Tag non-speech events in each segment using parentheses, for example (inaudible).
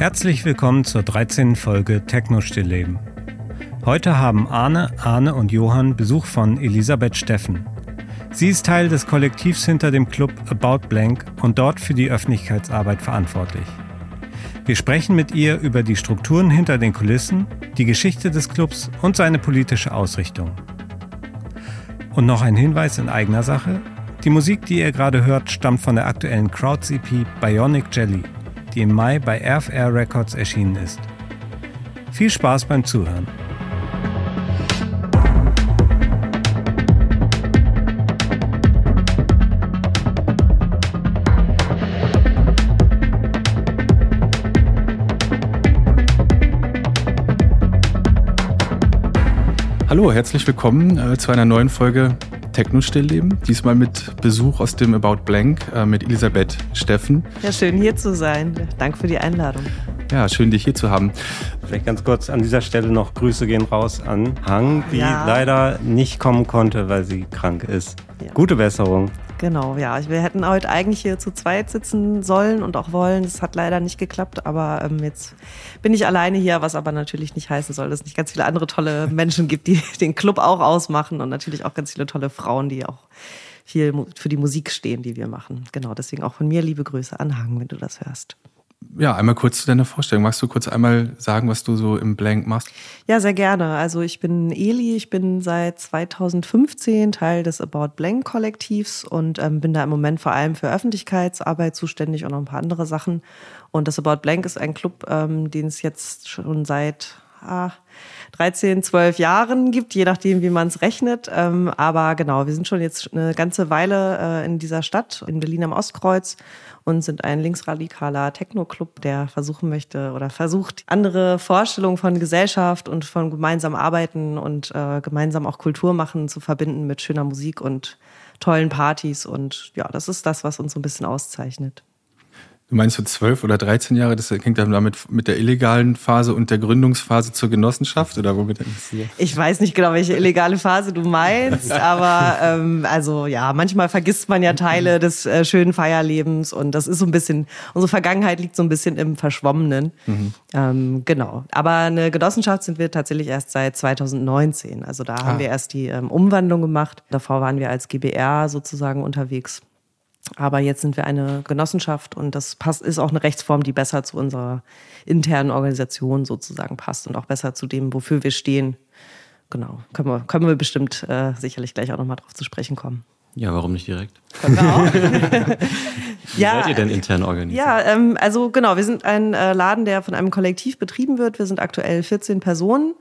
Herzlich willkommen zur 13. Folge Techno Stillleben. Heute haben Arne, Arne und Johann Besuch von Elisabeth Steffen. Sie ist Teil des Kollektivs hinter dem Club About Blank und dort für die Öffentlichkeitsarbeit verantwortlich. Wir sprechen mit ihr über die Strukturen hinter den Kulissen, die Geschichte des Clubs und seine politische Ausrichtung. Und noch ein Hinweis in eigener Sache. Die Musik, die ihr gerade hört, stammt von der aktuellen Crowds-EP Bionic Jelly, die im Mai bei RFR Records erschienen ist. Viel Spaß beim Zuhören. Hallo, herzlich willkommen äh, zu einer neuen Folge Techno-Stillleben. Diesmal mit Besuch aus dem About Blank äh, mit Elisabeth Steffen. Ja, schön hier zu sein. Danke für die Einladung. Ja, schön dich hier zu haben. Vielleicht ganz kurz an dieser Stelle noch Grüße gehen raus an Hang, die ja. leider nicht kommen konnte, weil sie krank ist. Ja. Gute Besserung. Genau, ja. Wir hätten heute eigentlich hier zu zweit sitzen sollen und auch wollen. Das hat leider nicht geklappt, aber ähm, jetzt bin ich alleine hier, was aber natürlich nicht heißen soll, dass es nicht ganz viele andere tolle Menschen gibt, die (laughs) den Club auch ausmachen und natürlich auch ganz viele tolle Frauen, die auch viel für die Musik stehen, die wir machen. Genau, deswegen auch von mir liebe Grüße an Hang, wenn du das hörst ja, einmal kurz zu deiner Vorstellung. Magst du kurz einmal sagen, was du so im Blank machst? Ja, sehr gerne. Also ich bin Eli, ich bin seit 2015 Teil des About Blank Kollektivs und ähm, bin da im Moment vor allem für Öffentlichkeitsarbeit zuständig und noch ein paar andere Sachen. Und das About Blank ist ein Club, ähm, den es jetzt schon seit ah, 13, 12 Jahren gibt, je nachdem, wie man es rechnet. Ähm, aber genau, wir sind schon jetzt eine ganze Weile äh, in dieser Stadt, in Berlin am Ostkreuz und sind ein linksradikaler Techno-Club, der versuchen möchte oder versucht, andere Vorstellungen von Gesellschaft und von gemeinsam arbeiten und äh, gemeinsam auch Kultur machen zu verbinden mit schöner Musik und tollen Partys. Und ja, das ist das, was uns so ein bisschen auszeichnet. Du meinst so zwölf oder 13 Jahre, das hängt dann damit mit der illegalen Phase und der Gründungsphase zur Genossenschaft oder womit das Ich weiß nicht genau, welche illegale Phase du meinst, (laughs) aber ähm, also ja, manchmal vergisst man ja Teile des äh, schönen Feierlebens und das ist so ein bisschen, unsere Vergangenheit liegt so ein bisschen im Verschwommenen. Mhm. Ähm, genau. Aber eine Genossenschaft sind wir tatsächlich erst seit 2019. Also da ah. haben wir erst die ähm, Umwandlung gemacht. Davor waren wir als GBR sozusagen unterwegs. Aber jetzt sind wir eine Genossenschaft und das passt, ist auch eine Rechtsform, die besser zu unserer internen Organisation sozusagen passt und auch besser zu dem, wofür wir stehen. Genau, können wir, können wir bestimmt äh, sicherlich gleich auch nochmal drauf zu sprechen kommen. Ja, warum nicht direkt? Können wir auch. (laughs) Wie ja, seid ihr denn intern organisiert? Ja, ähm, also genau, wir sind ein äh, Laden, der von einem Kollektiv betrieben wird. Wir sind aktuell 14 Personen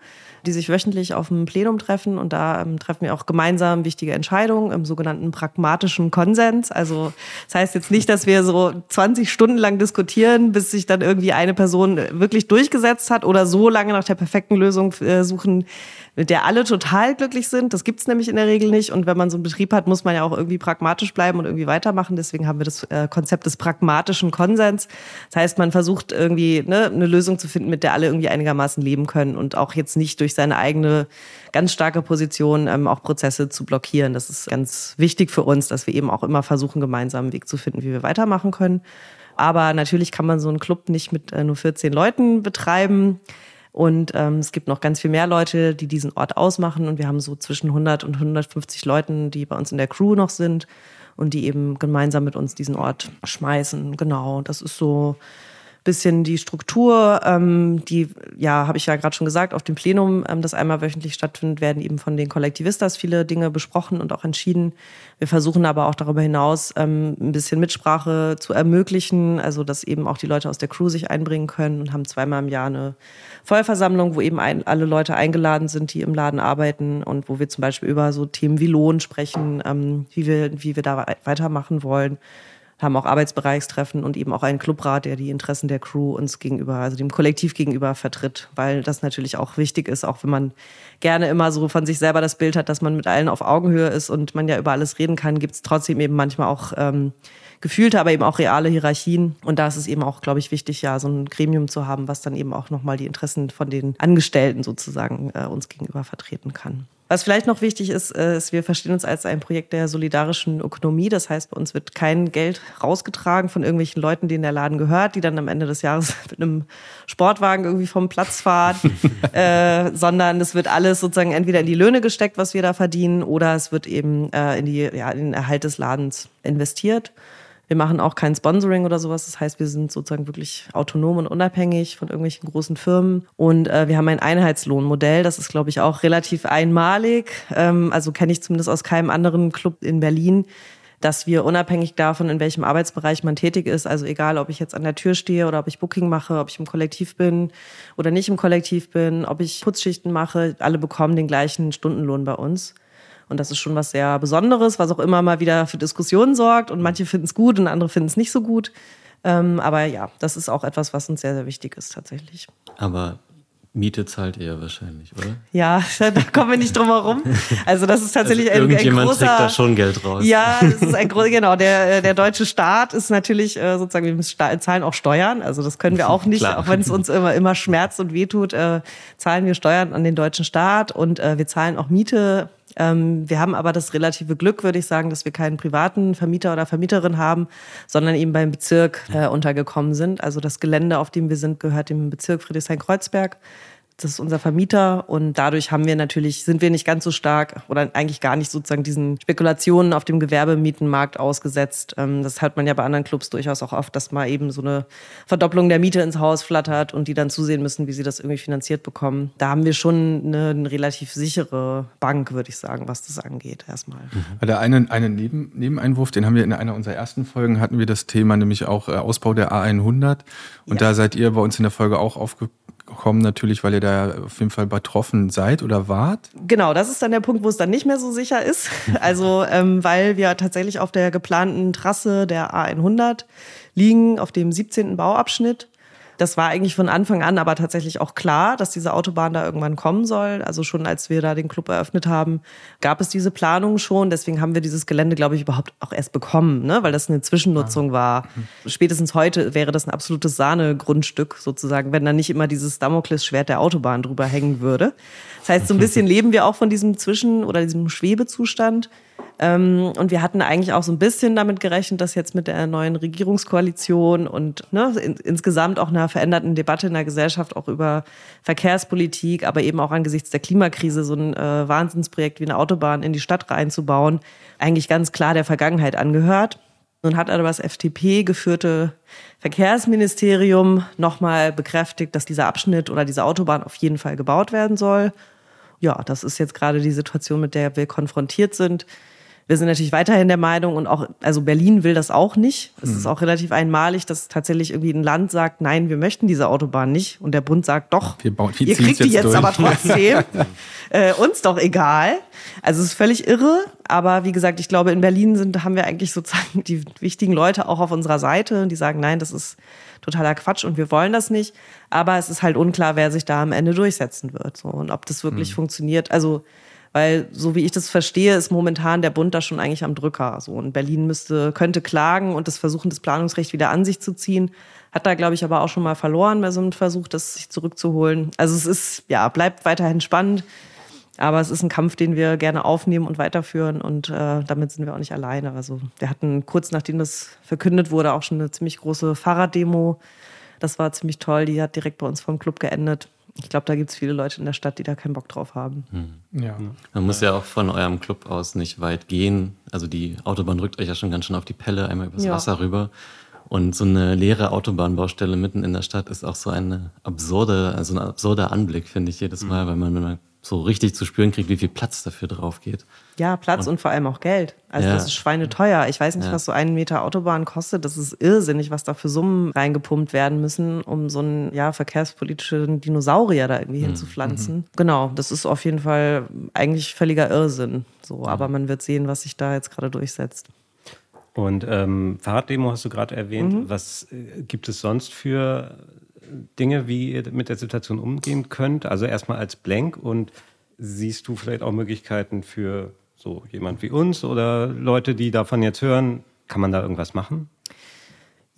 die sich wöchentlich auf dem Plenum treffen und da ähm, treffen wir auch gemeinsam wichtige Entscheidungen im sogenannten pragmatischen Konsens. Also das heißt jetzt nicht, dass wir so 20 Stunden lang diskutieren, bis sich dann irgendwie eine Person wirklich durchgesetzt hat oder so lange nach der perfekten Lösung äh, suchen, mit der alle total glücklich sind. Das gibt's nämlich in der Regel nicht. Und wenn man so einen Betrieb hat, muss man ja auch irgendwie pragmatisch bleiben und irgendwie weitermachen. Deswegen haben wir das äh, Konzept des pragmatischen Konsens. Das heißt, man versucht irgendwie ne, eine Lösung zu finden, mit der alle irgendwie einigermaßen leben können und auch jetzt nicht durch seine eigene ganz starke Position ähm, auch Prozesse zu blockieren. Das ist ganz wichtig für uns, dass wir eben auch immer versuchen, gemeinsam einen Weg zu finden, wie wir weitermachen können. Aber natürlich kann man so einen Club nicht mit äh, nur 14 Leuten betreiben. Und ähm, es gibt noch ganz viel mehr Leute, die diesen Ort ausmachen. Und wir haben so zwischen 100 und 150 Leuten, die bei uns in der Crew noch sind und die eben gemeinsam mit uns diesen Ort schmeißen. Genau, das ist so bisschen die Struktur, ähm, die, ja, habe ich ja gerade schon gesagt, auf dem Plenum, ähm, das einmal wöchentlich stattfindet, werden eben von den Kollektivistas viele Dinge besprochen und auch entschieden. Wir versuchen aber auch darüber hinaus ähm, ein bisschen Mitsprache zu ermöglichen, also dass eben auch die Leute aus der Crew sich einbringen können und haben zweimal im Jahr eine Vollversammlung, wo eben ein, alle Leute eingeladen sind, die im Laden arbeiten und wo wir zum Beispiel über so Themen wie Lohn sprechen, ähm, wie, wir, wie wir da weitermachen wollen haben auch Arbeitsbereichstreffen und eben auch einen Clubrat, der die Interessen der Crew uns gegenüber, also dem Kollektiv gegenüber vertritt, weil das natürlich auch wichtig ist, auch wenn man gerne immer so von sich selber das Bild hat, dass man mit allen auf Augenhöhe ist und man ja über alles reden kann, gibt es trotzdem eben manchmal auch ähm, gefühlte, aber eben auch reale Hierarchien. Und da ist es eben auch, glaube ich, wichtig, ja, so ein Gremium zu haben, was dann eben auch nochmal die Interessen von den Angestellten sozusagen äh, uns gegenüber vertreten kann. Was vielleicht noch wichtig ist, äh, ist, wir verstehen uns als ein Projekt der solidarischen Ökonomie. Das heißt, bei uns wird kein Geld rausgetragen von irgendwelchen Leuten, denen der Laden gehört, die dann am Ende des Jahres (laughs) mit einem Sportwagen irgendwie vom Platz fahren, (laughs) äh, sondern es wird alles sozusagen entweder in die Löhne gesteckt, was wir da verdienen, oder es wird eben äh, in, die, ja, in den Erhalt des Ladens investiert. Wir machen auch kein Sponsoring oder sowas. Das heißt, wir sind sozusagen wirklich autonom und unabhängig von irgendwelchen großen Firmen. Und äh, wir haben ein Einheitslohnmodell. Das ist, glaube ich, auch relativ einmalig. Ähm, also kenne ich zumindest aus keinem anderen Club in Berlin dass wir unabhängig davon, in welchem Arbeitsbereich man tätig ist, also egal, ob ich jetzt an der Tür stehe oder ob ich Booking mache, ob ich im Kollektiv bin oder nicht im Kollektiv bin, ob ich Putzschichten mache, alle bekommen den gleichen Stundenlohn bei uns. Und das ist schon was sehr Besonderes, was auch immer mal wieder für Diskussionen sorgt. Und manche finden es gut und andere finden es nicht so gut. Ähm, aber ja, das ist auch etwas, was uns sehr, sehr wichtig ist tatsächlich. Aber Miete zahlt ihr wahrscheinlich, oder? Ja, (laughs) da kommen wir nicht drum herum. Also das ist tatsächlich also ein, ein großer... trägt da schon Geld raus. Ja, das ist ein großer, genau. Der, der deutsche Staat ist natürlich äh, sozusagen, wir zahlen auch Steuern. Also das können wir auch nicht, auch wenn es uns immer, immer schmerzt und wehtut, äh, zahlen wir Steuern an den deutschen Staat und äh, wir zahlen auch Miete wir haben aber das relative Glück, würde ich sagen, dass wir keinen privaten Vermieter oder Vermieterin haben, sondern eben beim Bezirk äh, untergekommen sind. Also das Gelände, auf dem wir sind, gehört dem Bezirk Friedrichshain-Kreuzberg. Das ist unser Vermieter und dadurch haben wir natürlich, sind wir nicht ganz so stark oder eigentlich gar nicht sozusagen diesen Spekulationen auf dem Gewerbemietenmarkt ausgesetzt. Ähm, das hat man ja bei anderen Clubs durchaus auch oft, dass mal eben so eine Verdopplung der Miete ins Haus flattert und die dann zusehen müssen, wie sie das irgendwie finanziert bekommen. Da haben wir schon eine, eine relativ sichere Bank, würde ich sagen, was das angeht, erstmal. Mhm. Der eine, eine Neben, Nebeneinwurf, den haben wir in einer unserer ersten Folgen, hatten wir das Thema nämlich auch äh, Ausbau der A100. Und ja. da seid ihr bei uns in der Folge auch aufgekommen kommen, natürlich, weil ihr da auf jeden Fall betroffen seid oder wart? Genau, das ist dann der Punkt, wo es dann nicht mehr so sicher ist. Also, ähm, weil wir tatsächlich auf der geplanten Trasse der A100 liegen, auf dem 17. Bauabschnitt. Das war eigentlich von Anfang an aber tatsächlich auch klar, dass diese Autobahn da irgendwann kommen soll. Also schon als wir da den Club eröffnet haben, gab es diese Planung schon. Deswegen haben wir dieses Gelände, glaube ich, überhaupt auch erst bekommen, ne? weil das eine Zwischennutzung war. Spätestens heute wäre das ein absolutes Sahnegrundstück sozusagen, wenn da nicht immer dieses Damoklesschwert der Autobahn drüber hängen würde. Das heißt, so ein (laughs) bisschen leben wir auch von diesem Zwischen- oder diesem Schwebezustand. Ähm, und wir hatten eigentlich auch so ein bisschen damit gerechnet, dass jetzt mit der neuen Regierungskoalition und ne, in, insgesamt auch einer veränderten Debatte in der Gesellschaft auch über Verkehrspolitik, aber eben auch angesichts der Klimakrise so ein äh, Wahnsinnsprojekt wie eine Autobahn in die Stadt reinzubauen, eigentlich ganz klar der Vergangenheit angehört. Nun hat aber das FDP geführte Verkehrsministerium nochmal bekräftigt, dass dieser Abschnitt oder diese Autobahn auf jeden Fall gebaut werden soll. Ja, das ist jetzt gerade die Situation, mit der wir konfrontiert sind. Wir sind natürlich weiterhin der Meinung und auch, also Berlin will das auch nicht. Es mhm. ist auch relativ einmalig, dass tatsächlich irgendwie ein Land sagt, nein, wir möchten diese Autobahn nicht. Und der Bund sagt, doch, wir bauen, ihr kriegt die jetzt, jetzt aber trotzdem. (laughs) äh, uns doch egal. Also es ist völlig irre. Aber wie gesagt, ich glaube, in Berlin sind, haben wir eigentlich sozusagen die wichtigen Leute auch auf unserer Seite, die sagen, nein, das ist totaler Quatsch und wir wollen das nicht. Aber es ist halt unklar, wer sich da am Ende durchsetzen wird. So, und ob das wirklich mhm. funktioniert. Also weil so wie ich das verstehe, ist momentan der Bund da schon eigentlich am Drücker. So und Berlin müsste könnte klagen und das versuchen, das Planungsrecht wieder an sich zu ziehen. Hat da glaube ich aber auch schon mal verloren bei so einem Versuch, das sich zurückzuholen. Also es ist ja bleibt weiterhin spannend. Aber es ist ein Kampf, den wir gerne aufnehmen und weiterführen und äh, damit sind wir auch nicht alleine. Also wir hatten kurz nachdem das verkündet wurde auch schon eine ziemlich große Fahrraddemo. Das war ziemlich toll. Die hat direkt bei uns vom Club geendet ich glaube, da gibt es viele Leute in der Stadt, die da keinen Bock drauf haben. Hm. Ja. Man muss ja auch von eurem Club aus nicht weit gehen. Also die Autobahn rückt euch ja schon ganz schön auf die Pelle, einmal übers ja. Wasser rüber. Und so eine leere Autobahnbaustelle mitten in der Stadt ist auch so eine absurde, also ein absurder Anblick, finde ich jedes Mal, mhm. weil man so richtig zu spüren kriegt, wie viel Platz dafür drauf geht. Ja, Platz und, und vor allem auch Geld. Also ja. das ist schweineteuer. Ich weiß nicht, ja. was so ein Meter Autobahn kostet. Das ist irrsinnig, was da für Summen reingepumpt werden müssen, um so einen ja, verkehrspolitischen Dinosaurier da irgendwie mhm. hinzupflanzen. Mhm. Genau, das ist auf jeden Fall eigentlich völliger Irrsinn. So, aber man wird sehen, was sich da jetzt gerade durchsetzt. Und ähm, Fahrraddemo hast du gerade erwähnt. Mhm. Was äh, gibt es sonst für Dinge, wie ihr mit der Situation umgehen könnt? Also erstmal als Blank und siehst du vielleicht auch Möglichkeiten für so jemand wie uns oder Leute, die davon jetzt hören? Kann man da irgendwas machen?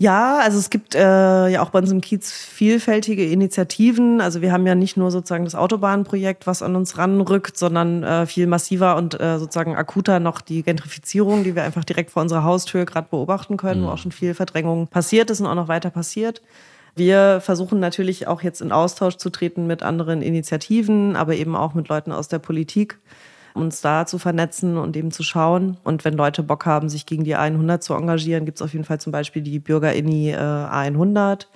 Ja, also es gibt äh, ja auch bei uns im Kiez vielfältige Initiativen. Also wir haben ja nicht nur sozusagen das Autobahnprojekt, was an uns ranrückt, sondern äh, viel massiver und äh, sozusagen akuter noch die Gentrifizierung, die wir einfach direkt vor unserer Haustür gerade beobachten können, mhm. wo auch schon viel Verdrängung passiert ist und auch noch weiter passiert. Wir versuchen natürlich auch jetzt in Austausch zu treten mit anderen Initiativen, aber eben auch mit Leuten aus der Politik uns da zu vernetzen und eben zu schauen. Und wenn Leute Bock haben, sich gegen die A100 zu engagieren, gibt es auf jeden Fall zum Beispiel die Bürger-Inni äh, A100.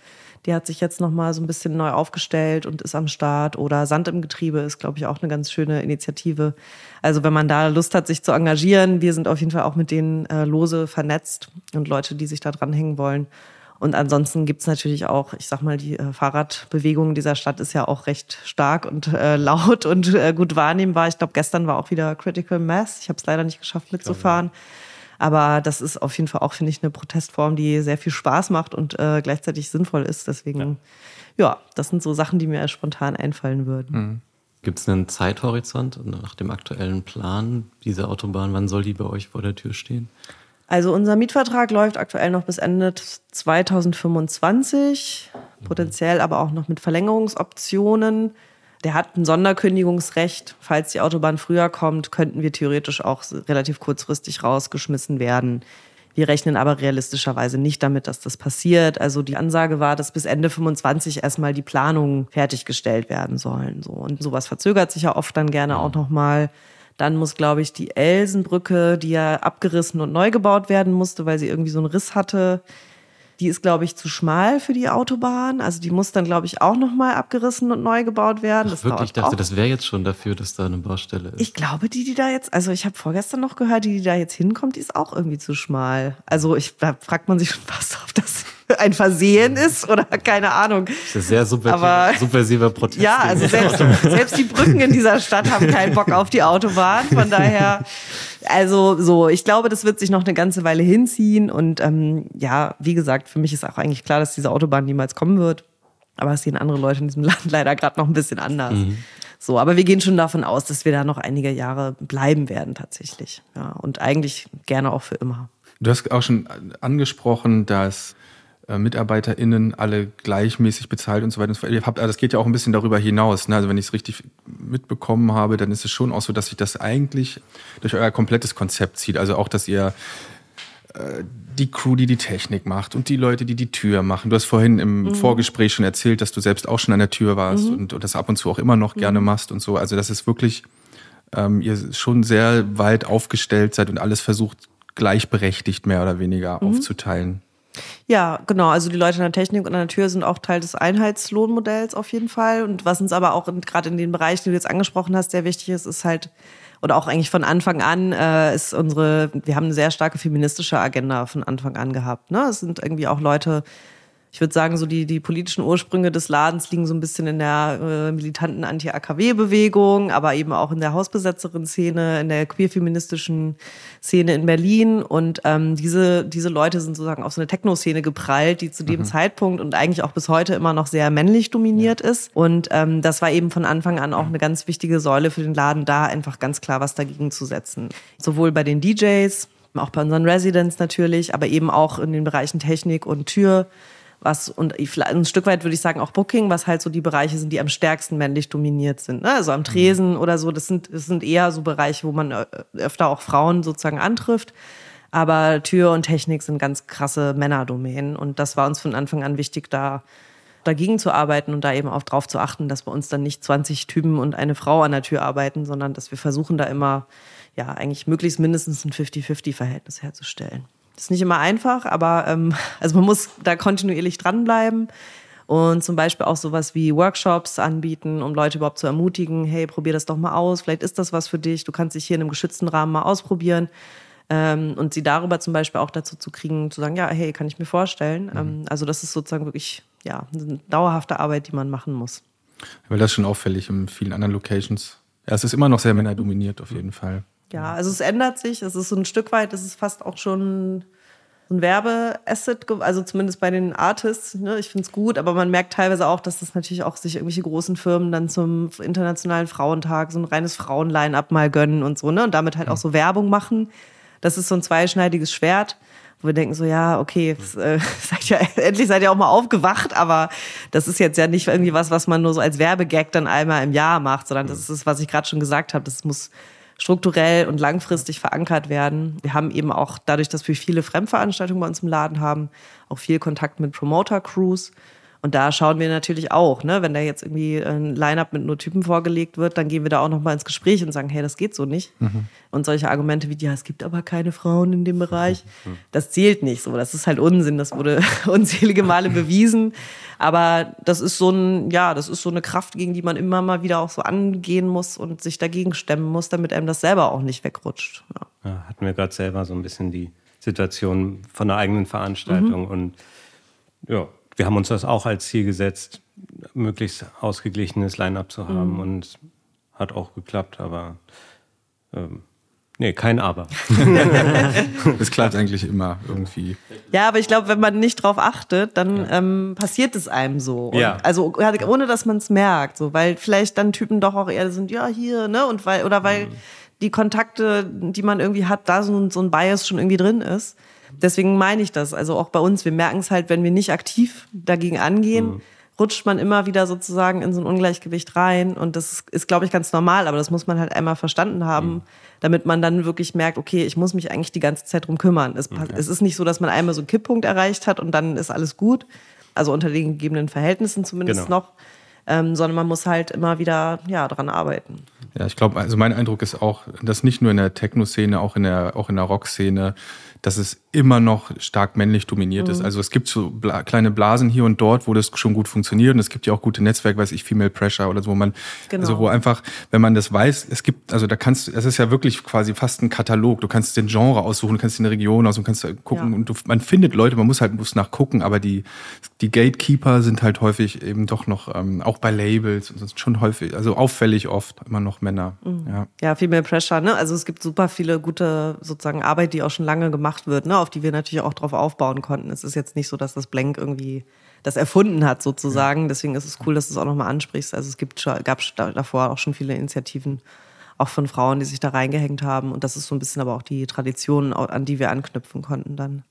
Die hat sich jetzt nochmal so ein bisschen neu aufgestellt und ist am Start. Oder Sand im Getriebe ist, glaube ich, auch eine ganz schöne Initiative. Also wenn man da Lust hat, sich zu engagieren, wir sind auf jeden Fall auch mit denen äh, lose vernetzt und Leute, die sich da dranhängen wollen. Und ansonsten gibt's natürlich auch, ich sag mal, die äh, Fahrradbewegung dieser Stadt ist ja auch recht stark und äh, (laughs) laut und äh, gut wahrnehmbar. Ich glaube, gestern war auch wieder Critical Mass. Ich habe es leider nicht geschafft mitzufahren. Aber das ist auf jeden Fall auch, finde ich, eine Protestform, die sehr viel Spaß macht und äh, gleichzeitig sinnvoll ist. Deswegen, ja. ja. das sind so Sachen, die mir spontan einfallen würden. Mhm. Gibt es einen Zeithorizont nach dem aktuellen Plan dieser Autobahn? Wann soll die bei euch vor der Tür stehen? Also unser Mietvertrag läuft aktuell noch bis Ende 2025, potenziell aber auch noch mit Verlängerungsoptionen. Der hat ein Sonderkündigungsrecht. Falls die Autobahn früher kommt, könnten wir theoretisch auch relativ kurzfristig rausgeschmissen werden. Wir rechnen aber realistischerweise nicht damit, dass das passiert. Also die Ansage war, dass bis Ende 25 erstmal die Planungen fertiggestellt werden sollen. So. Und sowas verzögert sich ja oft dann gerne auch nochmal. Dann muss, glaube ich, die Elsenbrücke, die ja abgerissen und neu gebaut werden musste, weil sie irgendwie so einen Riss hatte, die ist, glaube ich, zu schmal für die Autobahn. Also die muss dann, glaube ich, auch nochmal abgerissen und neu gebaut werden. Ach, wirklich? Ich dachte, das wäre jetzt schon dafür, dass da eine Baustelle ist. Ich glaube, die, die da jetzt, also ich habe vorgestern noch gehört, die, die da jetzt hinkommt, die ist auch irgendwie zu schmal. Also ich, da fragt man sich schon fast, ob das (laughs) ein Versehen ist oder keine Ahnung. Das ist sehr subversiver, Aber, subversiver Protest. Ja, also selbst, selbst die Brücken in dieser Stadt haben keinen Bock auf die Autobahn. Von daher, also so, ich glaube, das wird sich noch eine ganze Weile hinziehen. Und ähm, ja, wie gesagt, für mich ist auch eigentlich klar, dass diese Autobahn niemals kommen wird. Aber es sehen andere Leute in diesem (laughs) Land leider gerade noch ein bisschen anders. Mhm. So, aber wir gehen schon davon aus, dass wir da noch einige Jahre bleiben werden tatsächlich. Ja, und eigentlich gerne auch für immer. Du hast auch schon angesprochen, dass MitarbeiterInnen alle gleichmäßig bezahlt und so weiter. Das geht ja auch ein bisschen darüber hinaus. Ne? Also wenn ich es richtig mitbekommen habe, dann ist es schon auch so, dass sich das eigentlich durch euer komplettes Konzept zieht. Also auch, dass ihr äh, die Crew, die die Technik macht und die Leute, die die Tür machen. Du hast vorhin im mhm. Vorgespräch schon erzählt, dass du selbst auch schon an der Tür warst mhm. und, und, das ab und zu auch immer noch mhm. gerne machst und so. Also das ist wirklich, ähm, ihr schon sehr weit aufgestellt seid und alles versucht gleichberechtigt mehr oder weniger mhm. aufzuteilen. Ja, genau. Also die Leute in der Technik und an der Tür sind auch Teil des Einheitslohnmodells auf jeden Fall. Und was uns aber auch gerade in den Bereichen, die du jetzt angesprochen hast, sehr wichtig ist, ist halt, oder auch eigentlich von Anfang an, äh, ist unsere, wir haben eine sehr starke feministische Agenda von Anfang an gehabt. Ne? Es sind irgendwie auch Leute, ich würde sagen, so die, die politischen Ursprünge des Ladens liegen so ein bisschen in der äh, militanten Anti-AKW-Bewegung, aber eben auch in der Hausbesetzerin-Szene, in der queer-feministischen Szene in Berlin. Und ähm, diese, diese Leute sind sozusagen auf so eine Techno-Szene geprallt, die zu dem mhm. Zeitpunkt und eigentlich auch bis heute immer noch sehr männlich dominiert ja. ist. Und ähm, das war eben von Anfang an auch eine ganz wichtige Säule für den Laden, da einfach ganz klar was dagegen zu setzen. Sowohl bei den DJs, auch bei unseren Residents natürlich, aber eben auch in den Bereichen Technik und Tür was und ein Stück weit würde ich sagen auch Booking, was halt so die Bereiche sind, die am stärksten männlich dominiert sind. Ne? Also am Tresen mhm. oder so, das sind, das sind eher so Bereiche, wo man öfter auch Frauen sozusagen antrifft. Aber Tür und Technik sind ganz krasse Männerdomänen und das war uns von Anfang an wichtig, da dagegen zu arbeiten und da eben auch drauf zu achten, dass bei uns dann nicht 20 Typen und eine Frau an der Tür arbeiten, sondern dass wir versuchen, da immer ja eigentlich möglichst mindestens ein 50-50-Verhältnis herzustellen. Das ist nicht immer einfach, aber ähm, (laughs) also man muss da kontinuierlich dranbleiben und zum Beispiel auch sowas wie Workshops anbieten, um Leute überhaupt zu ermutigen, hey, probier das doch mal aus, vielleicht ist das was für dich, du kannst dich hier in einem geschützten Rahmen mal ausprobieren. Ähm, und sie darüber zum Beispiel auch dazu zu kriegen, zu sagen, ja, hey, kann ich mir vorstellen. Mhm. Ähm, also das ist sozusagen wirklich ja, eine dauerhafte Arbeit, die man machen muss. Weil das ist schon auffällig in vielen anderen Locations. Ja, es ist immer noch sehr männerdominiert auf jeden Fall. Ja, also es ändert sich. Es ist so ein Stück weit, es ist fast auch schon ein Werbeasset, also zumindest bei den Artists. Ne? Ich finde es gut, aber man merkt teilweise auch, dass das natürlich auch sich irgendwelche großen Firmen dann zum Internationalen Frauentag so ein reines Frauenline-up mal gönnen und so, ne? Und damit halt auch so Werbung machen. Das ist so ein zweischneidiges Schwert. wo wir denken so, ja, okay, das, äh, (laughs) seid ja, endlich seid ihr auch mal aufgewacht, aber das ist jetzt ja nicht irgendwie was, was man nur so als Werbegag dann einmal im Jahr macht, sondern das ist, was ich gerade schon gesagt habe, das muss strukturell und langfristig verankert werden. Wir haben eben auch dadurch, dass wir viele Fremdveranstaltungen bei uns im Laden haben, auch viel Kontakt mit Promoter-Crews und da schauen wir natürlich auch, ne, wenn da jetzt irgendwie ein Line-up mit nur Typen vorgelegt wird, dann gehen wir da auch nochmal ins Gespräch und sagen, hey, das geht so nicht. Mhm. Und solche Argumente wie, ja, es gibt aber keine Frauen in dem Bereich, mhm. das zählt nicht so. Das ist halt Unsinn. Das wurde (laughs) unzählige Male bewiesen. Aber das ist so ein, ja, das ist so eine Kraft, gegen die man immer mal wieder auch so angehen muss und sich dagegen stemmen muss, damit einem das selber auch nicht wegrutscht. Ja. Ja, hatten wir gerade selber so ein bisschen die Situation von der eigenen Veranstaltung mhm. und ja, wir haben uns das auch als Ziel gesetzt, möglichst ausgeglichenes Line-up zu haben mhm. und hat auch geklappt, aber ähm, nee, kein Aber. (laughs) Es klappt eigentlich immer irgendwie. Ja, aber ich glaube, wenn man nicht drauf achtet, dann ja. ähm, passiert es einem so. Und ja. Also ohne dass man es merkt, so, weil vielleicht dann Typen doch auch eher sind, ja, hier, ne? Und weil, oder weil mhm. die Kontakte, die man irgendwie hat, da so, so ein Bias schon irgendwie drin ist. Deswegen meine ich das. Also auch bei uns, wir merken es halt, wenn wir nicht aktiv dagegen angehen, mhm. rutscht man immer wieder sozusagen in so ein Ungleichgewicht rein. Und das ist, ist glaube ich, ganz normal, aber das muss man halt einmal verstanden haben, mhm. damit man dann wirklich merkt, okay, ich muss mich eigentlich die ganze Zeit drum kümmern. Es, okay. es ist nicht so, dass man einmal so einen Kipppunkt erreicht hat und dann ist alles gut. Also unter den gegebenen Verhältnissen zumindest genau. noch. Ähm, sondern man muss halt immer wieder ja, daran arbeiten. Ja, ich glaube, also mein Eindruck ist auch, dass nicht nur in der Techno-Szene, auch in der, auch in der Rock-Szene dass es immer noch stark männlich dominiert mhm. ist. Also es gibt so bla kleine Blasen hier und dort, wo das schon gut funktioniert. Und es gibt ja auch gute Netzwerke, weiß ich, Female Pressure oder so, wo man, genau. also wo einfach, wenn man das weiß, es gibt, also da kannst du, es ist ja wirklich quasi fast ein Katalog. Du kannst den Genre aussuchen, du kannst eine Region aussuchen, kannst gucken ja. und du, man findet Leute, man muss halt muss nachgucken, aber die, die Gatekeeper sind halt häufig eben doch noch, ähm, auch bei Labels, schon häufig, also auffällig oft immer noch Männer. Mhm. Ja. ja, Female Pressure, ne? Also es gibt super viele gute sozusagen Arbeit, die auch schon lange gemacht gemacht wird, ne, auf die wir natürlich auch drauf aufbauen konnten. Es ist jetzt nicht so, dass das Blank irgendwie das erfunden hat sozusagen. Deswegen ist es cool, dass du es auch nochmal ansprichst. Also es gibt, gab davor auch schon viele Initiativen, auch von Frauen, die sich da reingehängt haben. Und das ist so ein bisschen aber auch die Tradition, an die wir anknüpfen konnten dann.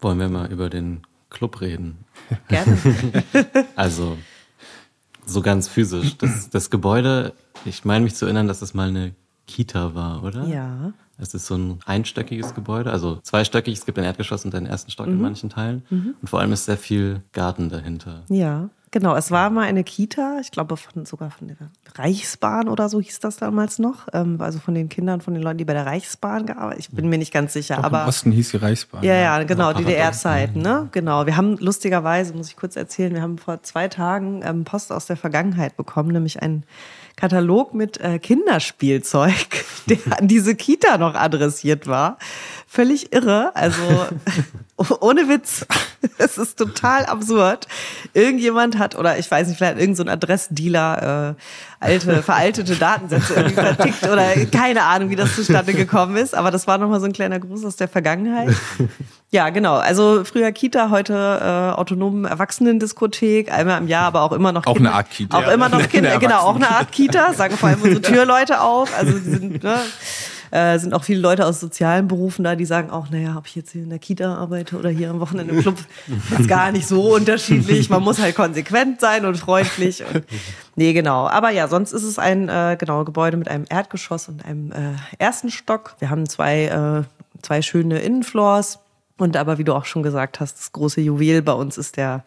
Wollen wir mal über den Club reden? (laughs) Gerne. (laughs) also so ganz physisch. Das, das Gebäude, ich meine mich zu erinnern, dass es mal eine Kita war, oder? Ja. Es ist so ein einstöckiges Gebäude, also zweistöckig. Es gibt ein Erdgeschoss und einen ersten Stock mhm. in manchen Teilen. Mhm. Und vor allem ist sehr viel Garten dahinter. Ja, genau. Es war mal eine Kita, ich glaube von, sogar von der Reichsbahn oder so hieß das damals noch. Ähm, also von den Kindern, von den Leuten, die bei der Reichsbahn gearbeitet Ich bin mir nicht ganz sicher. Doch, aber Im Osten hieß die Reichsbahn. Ja, ja, genau, DDR-Zeiten. Ne? Genau. Wir haben lustigerweise, muss ich kurz erzählen, wir haben vor zwei Tagen ähm, Post aus der Vergangenheit bekommen, nämlich ein Katalog mit äh, Kinderspielzeug, (laughs) der an diese Kita noch adressiert war. Völlig irre. Also (laughs) ohne Witz. (laughs) Es ist total absurd. Irgendjemand hat, oder ich weiß nicht, vielleicht irgendein so Adressdealer äh, alte, veraltete Datensätze irgendwie vertickt oder keine Ahnung, wie das zustande gekommen ist. Aber das war nochmal so ein kleiner Gruß aus der Vergangenheit. Ja, genau. Also früher Kita, heute äh, autonomen Erwachsenendiskothek, einmal im Jahr, aber auch immer noch Auch Kinder, eine Art Kita. Auch ja. immer noch (laughs) Kinder, genau, auch eine Art Kita, sagen vor allem unsere (laughs) Türleute auch. Also die sind, ne, äh, sind auch viele Leute aus sozialen Berufen da, die sagen auch, naja, ob ich jetzt hier in der Kita arbeite oder hier am Wochenende im Club, ist gar nicht so unterschiedlich. Man muss halt konsequent sein und freundlich. Und, nee, genau. Aber ja, sonst ist es ein äh, genau Gebäude mit einem Erdgeschoss und einem äh, ersten Stock. Wir haben zwei, äh, zwei schöne Innenfloors und aber, wie du auch schon gesagt hast, das große Juwel bei uns ist der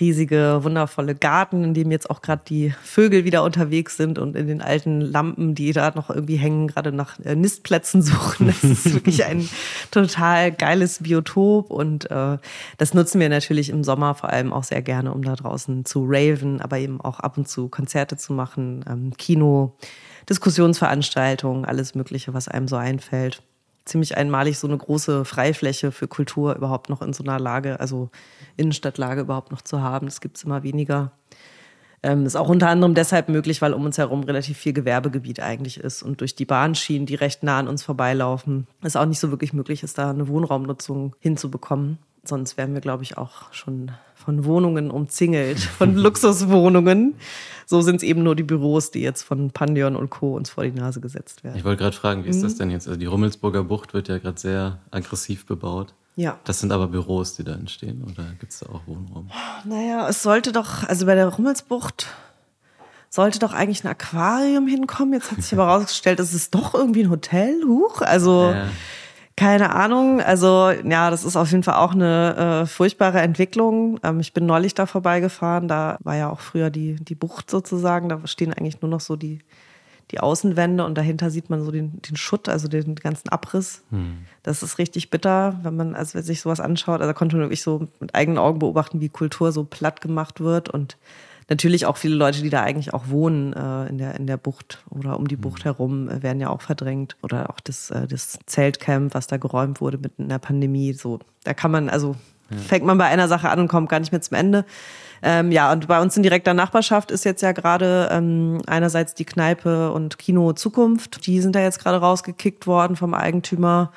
riesige, wundervolle Garten, in dem jetzt auch gerade die Vögel wieder unterwegs sind und in den alten Lampen, die da noch irgendwie hängen, gerade nach äh, Nistplätzen (laughs) suchen. Das ist wirklich ein total geiles Biotop und äh, das nutzen wir natürlich im Sommer vor allem auch sehr gerne, um da draußen zu raven, aber eben auch ab und zu Konzerte zu machen, ähm, Kino, Diskussionsveranstaltungen, alles Mögliche, was einem so einfällt ziemlich einmalig, so eine große Freifläche für Kultur überhaupt noch in so einer Lage, also Innenstadtlage überhaupt noch zu haben. Das gibt es immer weniger. Ähm, ist auch unter anderem deshalb möglich, weil um uns herum relativ viel Gewerbegebiet eigentlich ist und durch die Bahnschienen, die recht nah an uns vorbeilaufen, es auch nicht so wirklich möglich ist, da eine Wohnraumnutzung hinzubekommen. Sonst wären wir, glaube ich, auch schon von Wohnungen umzingelt, von (laughs) Luxuswohnungen. So sind es eben nur die Büros, die jetzt von Pandion und Co. uns vor die Nase gesetzt werden. Ich wollte gerade fragen, wie ist das mhm. denn jetzt? Also die Rummelsburger Bucht wird ja gerade sehr aggressiv bebaut. Ja. Das sind aber Büros, die da entstehen oder gibt es da auch Wohnraum? Naja, es sollte doch, also bei der Rummelsbucht sollte doch eigentlich ein Aquarium hinkommen. Jetzt hat sich aber (laughs) rausgestellt, es ist doch irgendwie ein Hotel. Huch, also ja. Keine Ahnung. Also ja, das ist auf jeden Fall auch eine äh, furchtbare Entwicklung. Ähm, ich bin neulich da vorbeigefahren. Da war ja auch früher die, die Bucht sozusagen. Da stehen eigentlich nur noch so die die Außenwände und dahinter sieht man so den, den Schutt, also den ganzen Abriss. Hm. Das ist richtig bitter, wenn man also sich sowas anschaut. Also da konnte man wirklich so mit eigenen Augen beobachten, wie Kultur so platt gemacht wird und natürlich auch viele Leute, die da eigentlich auch wohnen äh, in, der, in der Bucht oder um die Bucht hm. herum, äh, werden ja auch verdrängt. Oder auch das, äh, das Zeltcamp, was da geräumt wurde mitten in der Pandemie. So, da kann man, also ja. fängt man bei einer Sache an und kommt gar nicht mehr zum Ende. Ähm, ja, und bei uns in direkter Nachbarschaft ist jetzt ja gerade ähm, einerseits die Kneipe und Kino Zukunft. Die sind da jetzt gerade rausgekickt worden vom Eigentümer.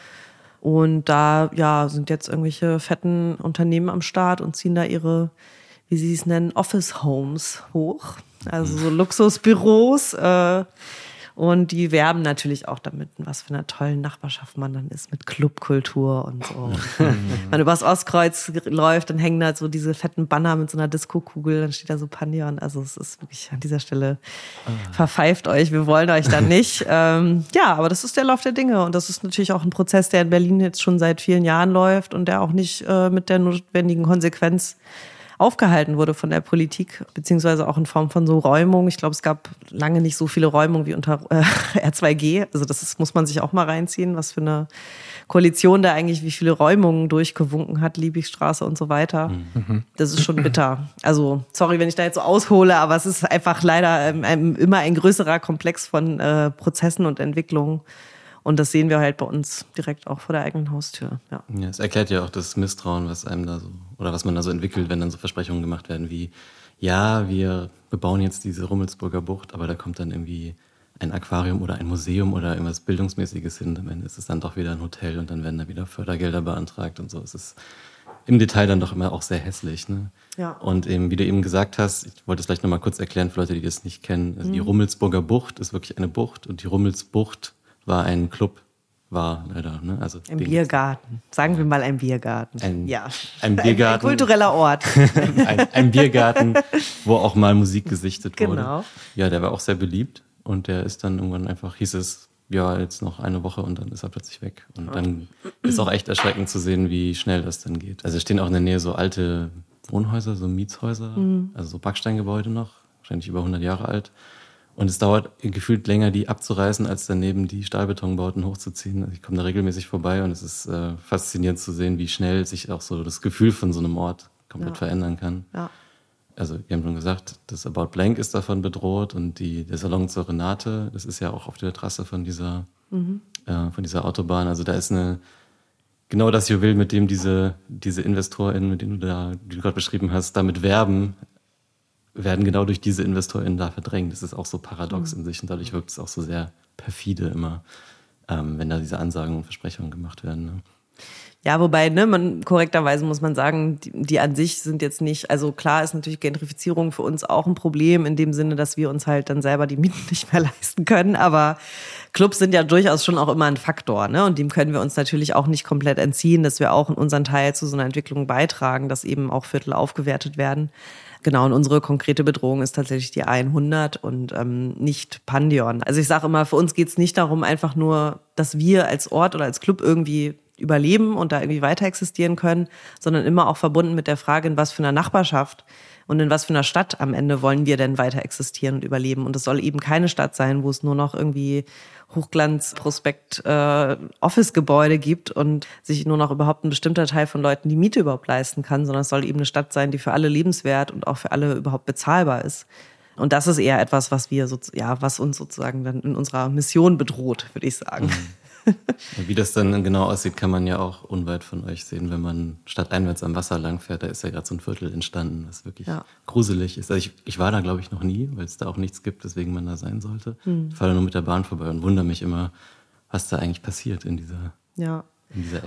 Und da ja, sind jetzt irgendwelche fetten Unternehmen am Start und ziehen da ihre, wie sie es nennen, Office Homes hoch. Also so Luxusbüros. Äh, und die werben natürlich auch damit, was für eine tolle Nachbarschaft man dann ist mit Clubkultur und so. (laughs) Wenn man übers Ostkreuz läuft, dann hängen da so diese fetten Banner mit so einer Disco-Kugel, dann steht da so Pandion. Also es ist wirklich an dieser Stelle, ah. verpfeift euch, wir wollen euch da nicht. (laughs) ähm, ja, aber das ist der Lauf der Dinge und das ist natürlich auch ein Prozess, der in Berlin jetzt schon seit vielen Jahren läuft und der auch nicht äh, mit der notwendigen Konsequenz aufgehalten wurde von der Politik, beziehungsweise auch in Form von so Räumung. Ich glaube, es gab lange nicht so viele Räumungen wie unter äh, (laughs) R2G. Also das ist, muss man sich auch mal reinziehen, was für eine Koalition da eigentlich wie viele Räumungen durchgewunken hat, Liebigstraße und so weiter. Mhm. Das ist schon bitter. Also sorry, wenn ich da jetzt so aushole, aber es ist einfach leider ähm, immer ein größerer Komplex von äh, Prozessen und Entwicklungen. Und das sehen wir halt bei uns direkt auch vor der eigenen Haustür. Ja. ja, es erklärt ja auch das Misstrauen, was einem da so, oder was man da so entwickelt, wenn dann so Versprechungen gemacht werden wie, ja, wir bebauen jetzt diese Rummelsburger Bucht, aber da kommt dann irgendwie ein Aquarium oder ein Museum oder irgendwas Bildungsmäßiges hin. Am Ende ist es dann doch wieder ein Hotel und dann werden da wieder Fördergelder beantragt und so. Es ist im Detail dann doch immer auch sehr hässlich. Ne? Ja. Und eben, wie du eben gesagt hast, ich wollte es vielleicht nochmal kurz erklären für Leute, die das nicht kennen. Also mhm. Die Rummelsburger Bucht ist wirklich eine Bucht und die Rummelsbucht war ein Club, war leider. Ne? Also ein Biergarten. Sagen wir mal ein Biergarten. Ein, ja. ein (laughs) Biergarten. Ein, kultureller Ort. (laughs) ein, ein, Biergarten, wo auch mal Musik gesichtet wurde. Genau. Ja, der war auch sehr beliebt und der ist dann irgendwann einfach, hieß es, ja, jetzt noch eine Woche und dann ist er plötzlich weg. Und dann ist auch echt erschreckend zu sehen, wie schnell das dann geht. Also es stehen auch in der Nähe so alte Wohnhäuser, so Mietshäuser, mhm. also so Backsteingebäude noch, wahrscheinlich über 100 Jahre alt. Und es dauert gefühlt länger, die abzureißen, als daneben die Stahlbetonbauten hochzuziehen. Also ich komme da regelmäßig vorbei und es ist äh, faszinierend zu sehen, wie schnell sich auch so das Gefühl von so einem Ort komplett ja. verändern kann. Ja. Also, wir haben schon gesagt, das About Blank ist davon bedroht und die, der Salon zur Renate, das ist ja auch auf der Trasse von dieser, mhm. äh, von dieser Autobahn. Also, da ist eine, genau das Juwel, mit dem diese, diese InvestorInnen, mit denen du da, die du gerade beschrieben hast, damit werben, werden genau durch diese InvestorInnen da verdrängt. Das ist auch so paradox mhm. in sich und dadurch wirkt es auch so sehr perfide immer, ähm, wenn da diese Ansagen und Versprechungen gemacht werden. Ne? Ja, wobei, ne, man korrekterweise muss man sagen, die, die, an sich sind jetzt nicht, also klar ist natürlich Gentrifizierung für uns auch ein Problem, in dem Sinne, dass wir uns halt dann selber die Mieten (laughs) nicht mehr leisten können. Aber Clubs sind ja durchaus schon auch immer ein Faktor, ne? Und dem können wir uns natürlich auch nicht komplett entziehen, dass wir auch in unseren Teil zu so einer Entwicklung beitragen, dass eben auch Viertel aufgewertet werden. Genau, und unsere konkrete Bedrohung ist tatsächlich die 100 und ähm, nicht Pandion. Also ich sage immer, für uns geht es nicht darum, einfach nur, dass wir als Ort oder als Club irgendwie überleben und da irgendwie weiter existieren können, sondern immer auch verbunden mit der Frage, in was für einer Nachbarschaft und in was für einer Stadt am Ende wollen wir denn weiter existieren und überleben. Und es soll eben keine Stadt sein, wo es nur noch irgendwie Hochglanz-Prospekt äh, gibt und sich nur noch überhaupt ein bestimmter Teil von Leuten die Miete überhaupt leisten kann, sondern es soll eben eine Stadt sein, die für alle lebenswert und auch für alle überhaupt bezahlbar ist. Und das ist eher etwas, was wir so, ja, was uns sozusagen dann in unserer Mission bedroht, würde ich sagen. Mhm. Wie das dann genau aussieht, kann man ja auch unweit von euch sehen, wenn man stadteinwärts am Wasser langfährt. Da ist ja gerade so ein Viertel entstanden, was wirklich ja. gruselig ist. Also ich, ich war da, glaube ich, noch nie, weil es da auch nichts gibt, weswegen man da sein sollte. Hm. Ich fahre da nur mit der Bahn vorbei und wundere mich immer, was da eigentlich passiert in dieser ja.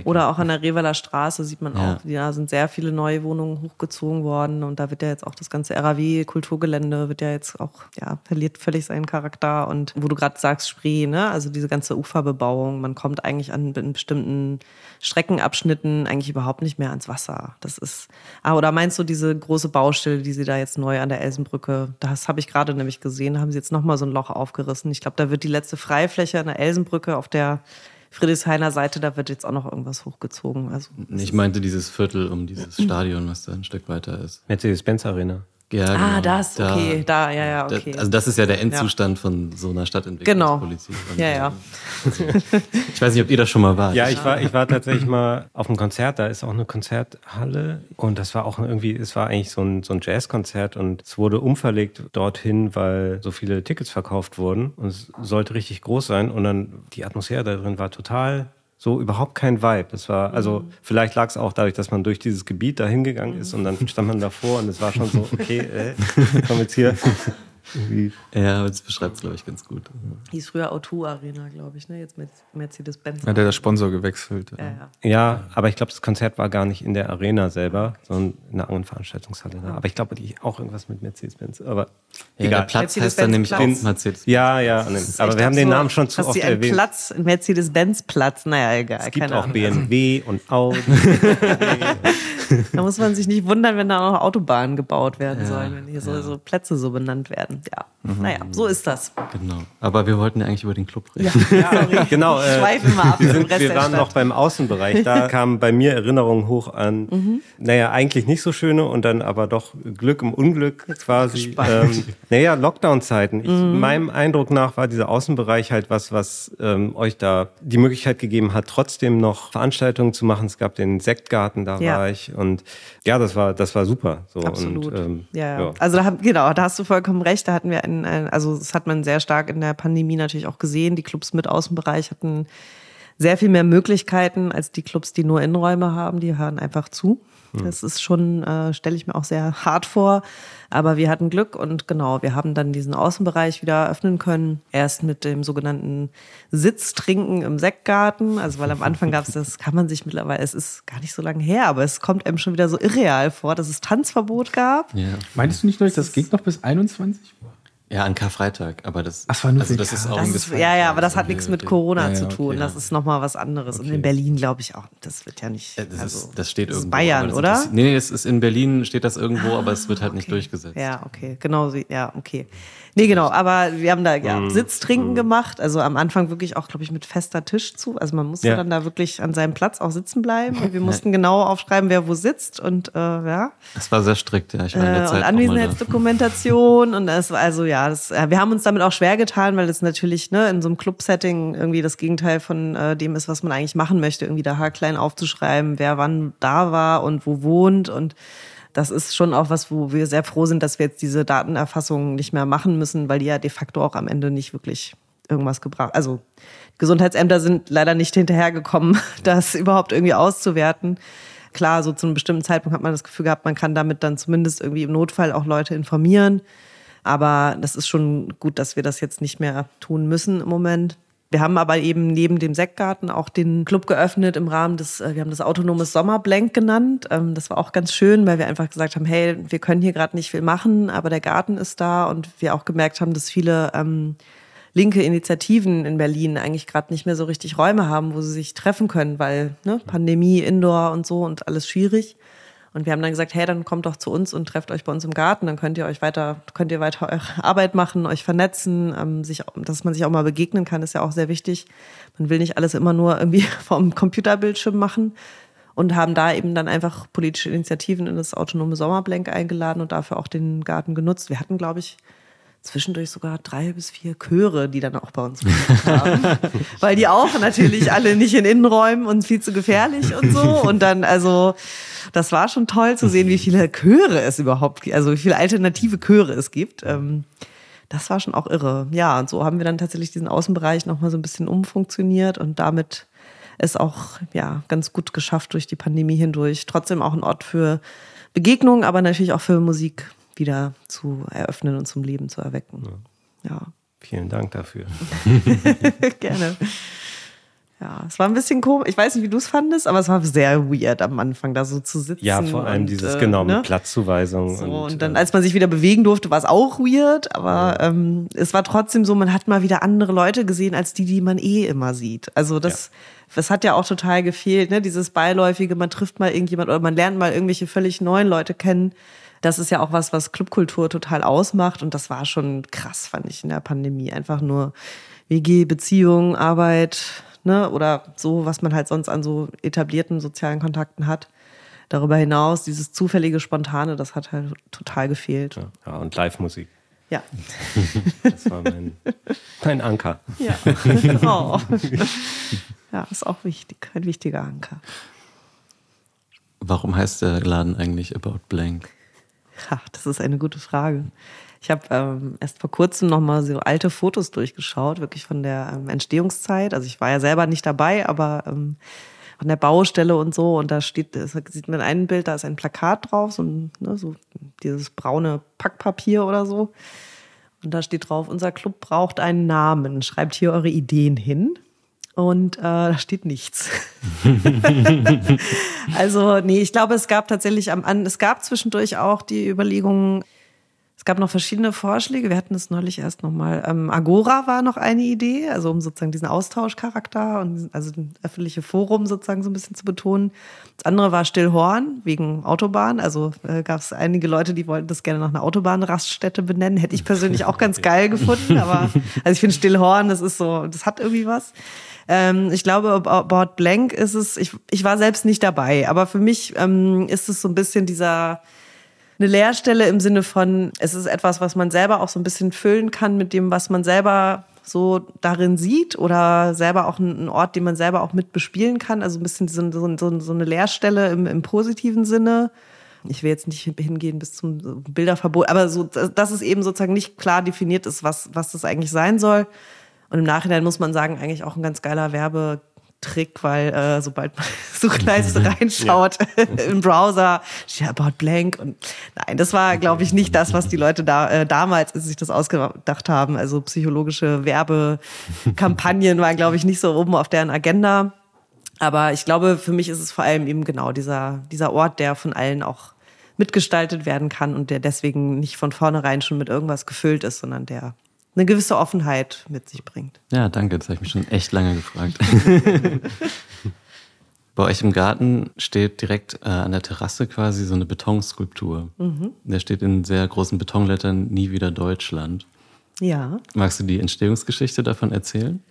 Oder auch an der Reveler Straße sieht man ja. auch, da sind sehr viele neue Wohnungen hochgezogen worden und da wird ja jetzt auch das ganze RAW-Kulturgelände wird ja jetzt auch, ja, verliert völlig seinen Charakter und wo du gerade sagst, Spree, ne, also diese ganze Uferbebauung, man kommt eigentlich an bestimmten Streckenabschnitten eigentlich überhaupt nicht mehr ans Wasser. Das ist, ah, oder meinst du diese große Baustelle, die sie da jetzt neu an der Elsenbrücke, das habe ich gerade nämlich gesehen, haben sie jetzt nochmal so ein Loch aufgerissen. Ich glaube, da wird die letzte Freifläche an der Elsenbrücke auf der Friedrichshainer Seite, da wird jetzt auch noch irgendwas hochgezogen. Also, ich meinte dieses Viertel um dieses Stadion, was da ein Stück weiter ist. Mercedes-Benz Arena. Ja, ah, genau. das, okay, da, da ja, ja, okay. also das ist ja der Endzustand ja. von so einer Stadtentwicklungspolitik. Genau. (laughs) Ja, ja. Also, (laughs) ich weiß nicht, ob ihr das schon mal wart. Ja, ich war, ich war tatsächlich mal auf einem Konzert, da ist auch eine Konzerthalle und das war auch irgendwie, es war eigentlich so ein, so ein Jazzkonzert und es wurde umverlegt dorthin, weil so viele Tickets verkauft wurden und es sollte richtig groß sein und dann die Atmosphäre da drin war total so überhaupt kein Vibe. Es war, also mhm. vielleicht lag es auch dadurch, dass man durch dieses Gebiet da hingegangen ist und dann stand man davor und es war schon so, okay, äh, (laughs) komm jetzt hier irgendwie. Ja, das beschreibt es, glaube ich, ganz gut. Hieß früher O2 Arena, glaube ich, ne? Jetzt mit Mercedes-Benz. Hat der der Sponsor gewechselt. Ja, ja. ja aber ich glaube, das Konzert war gar nicht in der Arena selber, sondern in einer anderen Veranstaltungshalle. Da. Aber ich glaube, die auch irgendwas mit Mercedes-Benz. Aber ja, egal. Der Platz heißt dann nämlich auch Mercedes. Ja, ja. Aber wir haben den Namen schon zu oft sie einen erwähnt. Platz, Mercedes-Benz-Platz. Naja, egal. Es gibt auch BMW und (laughs) Audi. da muss man sich nicht wundern, wenn da noch Autobahnen gebaut werden sollen, wenn hier so, so Plätze so benannt werden. Ja. Mhm. Naja, so ist das. Genau. Aber wir wollten ja eigentlich über den Club reden. Ja, ja (laughs) genau. Äh, Schweifen wir ab. Wir, sind, wir waren noch beim Außenbereich. Da (laughs) kamen bei mir Erinnerungen hoch an, mhm. naja, eigentlich nicht so schöne und dann aber doch Glück im Unglück quasi. Ähm, naja, Lockdown-Zeiten. Mhm. Meinem Eindruck nach war dieser Außenbereich halt was, was ähm, euch da die Möglichkeit gegeben hat, trotzdem noch Veranstaltungen zu machen. Es gab den Sektgarten, da ja. war ich. Und ja, das war, das war super. So, Absolut. Und, ähm, ja, ja. Also da, genau, da hast du vollkommen recht. Da hatten wir ein, ein, also das hat man sehr stark in der Pandemie natürlich auch gesehen. Die Clubs mit Außenbereich hatten sehr viel mehr Möglichkeiten als die Clubs, die nur Innenräume haben. Die hören einfach zu. Hm. Das ist schon, äh, stelle ich mir auch sehr hart vor. Aber wir hatten Glück und genau, wir haben dann diesen Außenbereich wieder öffnen können. Erst mit dem sogenannten Sitztrinken im Sektgarten. Also weil am Anfang gab es das, kann man sich mittlerweile, es ist gar nicht so lange her, aber es kommt einem schon wieder so irreal vor, dass es Tanzverbot gab. Ja. Meinst du nicht nur, das geht noch bis 21 Uhr? Ja, an Karfreitag, aber das, Ach, war nur also das ist auch das ist, Ja, ja, aber das hat nichts mit Corona ja, zu tun. Okay, das ist nochmal was anderes. Okay. Und in Berlin glaube ich auch. Das wird ja nicht. das, also, ist, das steht das irgendwo. Ist Bayern, oder? Nee, nee, es ist in Berlin steht das irgendwo, aber es wird halt okay. nicht durchgesetzt. Ja, okay, genau, ja, okay. Nee, genau, aber wir haben da ja, mm. Sitztrinken mm. gemacht. Also am Anfang wirklich auch, glaube ich, mit fester Tisch zu. Also man musste ja. dann da wirklich an seinem Platz auch sitzen bleiben. Und wir mussten genau aufschreiben, wer wo sitzt und äh, ja. Das war sehr strikt, ja. Ich war in der äh, Zeit und Anwesenheitsdokumentation und das war also ja, das, äh, wir haben uns damit auch schwer getan, weil es natürlich ne, in so einem Club-Setting irgendwie das Gegenteil von äh, dem ist, was man eigentlich machen möchte, irgendwie da haarklein aufzuschreiben, wer wann da war und wo wohnt und das ist schon auch was, wo wir sehr froh sind, dass wir jetzt diese Datenerfassung nicht mehr machen müssen, weil die ja de facto auch am Ende nicht wirklich irgendwas gebracht. Also Gesundheitsämter sind leider nicht hinterhergekommen, (laughs) das überhaupt irgendwie auszuwerten. Klar, so zu einem bestimmten Zeitpunkt hat man das Gefühl gehabt, man kann damit dann zumindest irgendwie im Notfall auch Leute informieren. Aber das ist schon gut, dass wir das jetzt nicht mehr tun müssen im Moment. Wir haben aber eben neben dem Sektgarten auch den Club geöffnet im Rahmen des, äh, wir haben das autonomes Sommerblank genannt. Ähm, das war auch ganz schön, weil wir einfach gesagt haben, hey, wir können hier gerade nicht viel machen, aber der Garten ist da und wir auch gemerkt haben, dass viele ähm, linke Initiativen in Berlin eigentlich gerade nicht mehr so richtig Räume haben, wo sie sich treffen können, weil ne, Pandemie, Indoor und so und alles schwierig. Und wir haben dann gesagt, hey, dann kommt doch zu uns und trefft euch bei uns im Garten, dann könnt ihr euch weiter, könnt ihr weiter eure (laughs) Arbeit machen, euch vernetzen, ähm, sich, dass man sich auch mal begegnen kann, ist ja auch sehr wichtig. Man will nicht alles immer nur irgendwie (laughs) vom Computerbildschirm machen und haben da eben dann einfach politische Initiativen in das autonome Sommerblank eingeladen und dafür auch den Garten genutzt. Wir hatten, glaube ich, zwischendurch sogar drei bis vier Chöre, die dann auch bei uns haben. (laughs) Weil die auch natürlich alle nicht in Innenräumen und viel zu gefährlich und so. Und dann, also, das war schon toll zu sehen, wie viele Chöre es überhaupt gibt, also wie viele alternative Chöre es gibt. Ähm, das war schon auch irre. Ja, und so haben wir dann tatsächlich diesen Außenbereich nochmal so ein bisschen umfunktioniert und damit es auch ja ganz gut geschafft durch die Pandemie hindurch. Trotzdem auch ein Ort für Begegnungen, aber natürlich auch für Musik wieder zu eröffnen und zum Leben zu erwecken. Ja. ja. Vielen Dank dafür. (laughs) Gerne. Ja, es war ein bisschen komisch. Ich weiß nicht, wie du es fandest, aber es war sehr weird am Anfang, da so zu sitzen. Ja, vor allem und, dieses äh, genau mit ne? Platzzuweisung. So, und, und dann, äh, als man sich wieder bewegen durfte, war es auch weird, aber ähm, es war trotzdem so, man hat mal wieder andere Leute gesehen, als die, die man eh immer sieht. Also das, das hat ja auch total gefehlt, ne? Dieses beiläufige, man trifft mal irgendjemand oder man lernt mal irgendwelche völlig neuen Leute kennen. Das ist ja auch was, was Clubkultur total ausmacht und das war schon krass, fand ich in der Pandemie. Einfach nur WG, Beziehung, Arbeit, ne? Oder so, was man halt sonst an so etablierten sozialen Kontakten hat. Darüber hinaus, dieses zufällige, spontane, das hat halt total gefehlt. ja, und Live-Musik. Ja. Das war mein, mein Anker. Ja, genau. (laughs) Ja, ist auch wichtig, ein wichtiger Anker. Warum heißt der Laden eigentlich About Blank? Ach, das ist eine gute Frage. Ich habe ähm, erst vor kurzem noch mal so alte Fotos durchgeschaut, wirklich von der ähm, Entstehungszeit. Also ich war ja selber nicht dabei, aber ähm, von der Baustelle und so. Und da steht, sieht man ein Bild, da ist ein Plakat drauf, so, ne, so dieses braune Packpapier oder so. Und da steht drauf, unser Club braucht einen Namen. Schreibt hier eure Ideen hin. Und äh, da steht nichts. (laughs) also, nee, ich glaube, es gab tatsächlich am an, es gab zwischendurch auch die Überlegungen, es gab noch verschiedene Vorschläge. Wir hatten es neulich erst nochmal. Ähm, Agora war noch eine Idee, also um sozusagen diesen Austauschcharakter und also das öffentliche Forum sozusagen so ein bisschen zu betonen. Das andere war Stillhorn wegen Autobahn. Also äh, gab es einige Leute, die wollten das gerne nach einer Autobahnraststätte benennen. Hätte ich persönlich auch ganz (laughs) geil gefunden, aber also ich finde Stillhorn, das ist so, das hat irgendwie was. Ähm, ich glaube, About Blank ist es, ich, ich war selbst nicht dabei, aber für mich ähm, ist es so ein bisschen dieser eine Leerstelle im Sinne von, es ist etwas, was man selber auch so ein bisschen füllen kann mit dem, was man selber so darin sieht oder selber auch ein Ort, den man selber auch mit bespielen kann. Also ein bisschen so, so, so eine Leerstelle im, im positiven Sinne. Ich will jetzt nicht hingehen bis zum Bilderverbot, aber so, dass es eben sozusagen nicht klar definiert ist, was, was das eigentlich sein soll. Und im Nachhinein muss man sagen, eigentlich auch ein ganz geiler Werbe Trick, weil äh, sobald man (laughs) Suchleiste reinschaut ja. (laughs) im Browser, steht About Blank und nein, das war, glaube ich, nicht das, was die Leute da äh, damals, als sie sich das ausgedacht haben. Also psychologische Werbekampagnen waren, glaube ich, nicht so oben auf deren Agenda. Aber ich glaube, für mich ist es vor allem eben genau dieser, dieser Ort, der von allen auch mitgestaltet werden kann und der deswegen nicht von vornherein schon mit irgendwas gefüllt ist, sondern der eine gewisse Offenheit mit sich bringt. Ja, danke. Das habe ich mich schon echt lange gefragt. (laughs) Bei euch im Garten steht direkt äh, an der Terrasse quasi so eine Betonskulptur. Mhm. Der steht in sehr großen Betonlettern Nie wieder Deutschland. Ja. Magst du die Entstehungsgeschichte davon erzählen?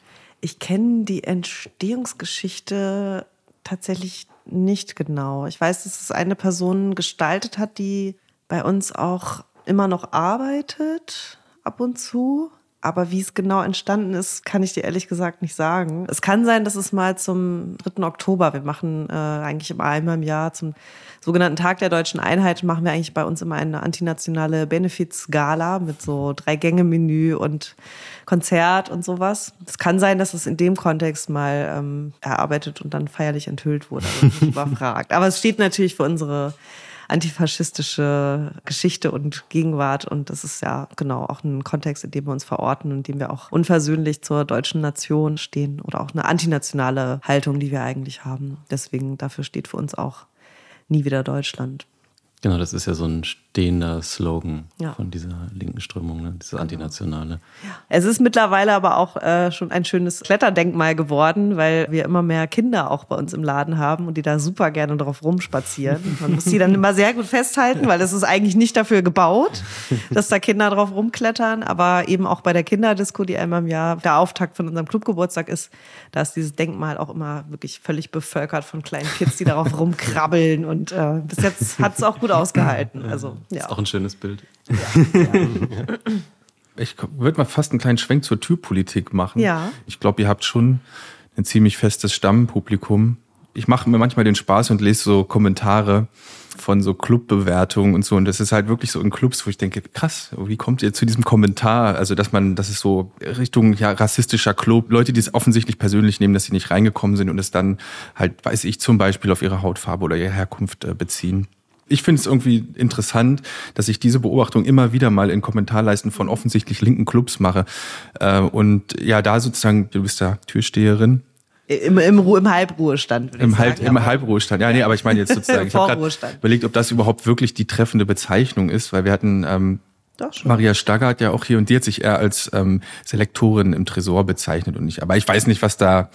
Ich kenne die Entstehungsgeschichte tatsächlich nicht genau. Ich weiß, dass es eine Person gestaltet hat, die bei uns auch immer noch arbeitet ab und zu. Aber wie es genau entstanden ist, kann ich dir ehrlich gesagt nicht sagen. Es kann sein, dass es mal zum 3. Oktober, wir machen äh, eigentlich immer einmal im Jahr zum sogenannten Tag der deutschen Einheit, machen wir eigentlich bei uns immer eine antinationale Benefits-Gala mit so Drei-Gänge-Menü und Konzert und sowas. Es kann sein, dass es in dem Kontext mal ähm, erarbeitet und dann feierlich enthüllt wurde, nicht (laughs) überfragt. Aber es steht natürlich für unsere antifaschistische Geschichte und Gegenwart. Und das ist ja genau auch ein Kontext, in dem wir uns verorten und in dem wir auch unversöhnlich zur deutschen Nation stehen oder auch eine antinationale Haltung, die wir eigentlich haben. Deswegen dafür steht für uns auch nie wieder Deutschland. Genau, das ist ja so ein stehender Slogan Ja. von dieser linken Strömung, ne? diese antinationale. Es ist mittlerweile aber auch äh, schon ein schönes Kletterdenkmal geworden, weil wir immer mehr Kinder auch bei uns im Laden haben und die da super gerne drauf rumspazieren. Man muss die dann immer sehr gut festhalten, weil es ist eigentlich nicht dafür gebaut, dass da Kinder drauf rumklettern. Aber eben auch bei der Kinderdisco, die einmal im Jahr der Auftakt von unserem Clubgeburtstag ist, da ist dieses Denkmal auch immer wirklich völlig bevölkert von kleinen Kids, die darauf rumkrabbeln. Und äh, bis jetzt hat es auch gut ausgehalten. Also, ja. Ist auch ein schönes Bild. Ich würde mal fast einen kleinen Schwenk zur Türpolitik machen. Ja. Ich glaube, ihr habt schon ein ziemlich festes Stammpublikum. Ich mache mir manchmal den Spaß und lese so Kommentare von so Clubbewertungen und so. Und das ist halt wirklich so in Clubs, wo ich denke, krass, wie kommt ihr zu diesem Kommentar? Also, dass man, das ist so Richtung ja, rassistischer Club, Leute, die es offensichtlich persönlich nehmen, dass sie nicht reingekommen sind und es dann halt, weiß ich, zum Beispiel auf ihre Hautfarbe oder ihre Herkunft äh, beziehen ich finde es irgendwie interessant, dass ich diese Beobachtung immer wieder mal in Kommentarleisten von offensichtlich linken Clubs mache. Äh, und ja, da sozusagen, du bist ja Türsteherin, Im, im, im Halbruhestand. Im, Halb, Im Halbruhestand, ja, nee, aber ich meine jetzt sozusagen, ich habe überlegt, ob das überhaupt wirklich die treffende Bezeichnung ist, weil wir hatten ähm, Maria Staggart ja auch hier und die hat sich eher als ähm, Selektorin im Tresor bezeichnet und nicht. Aber ich weiß nicht, was da.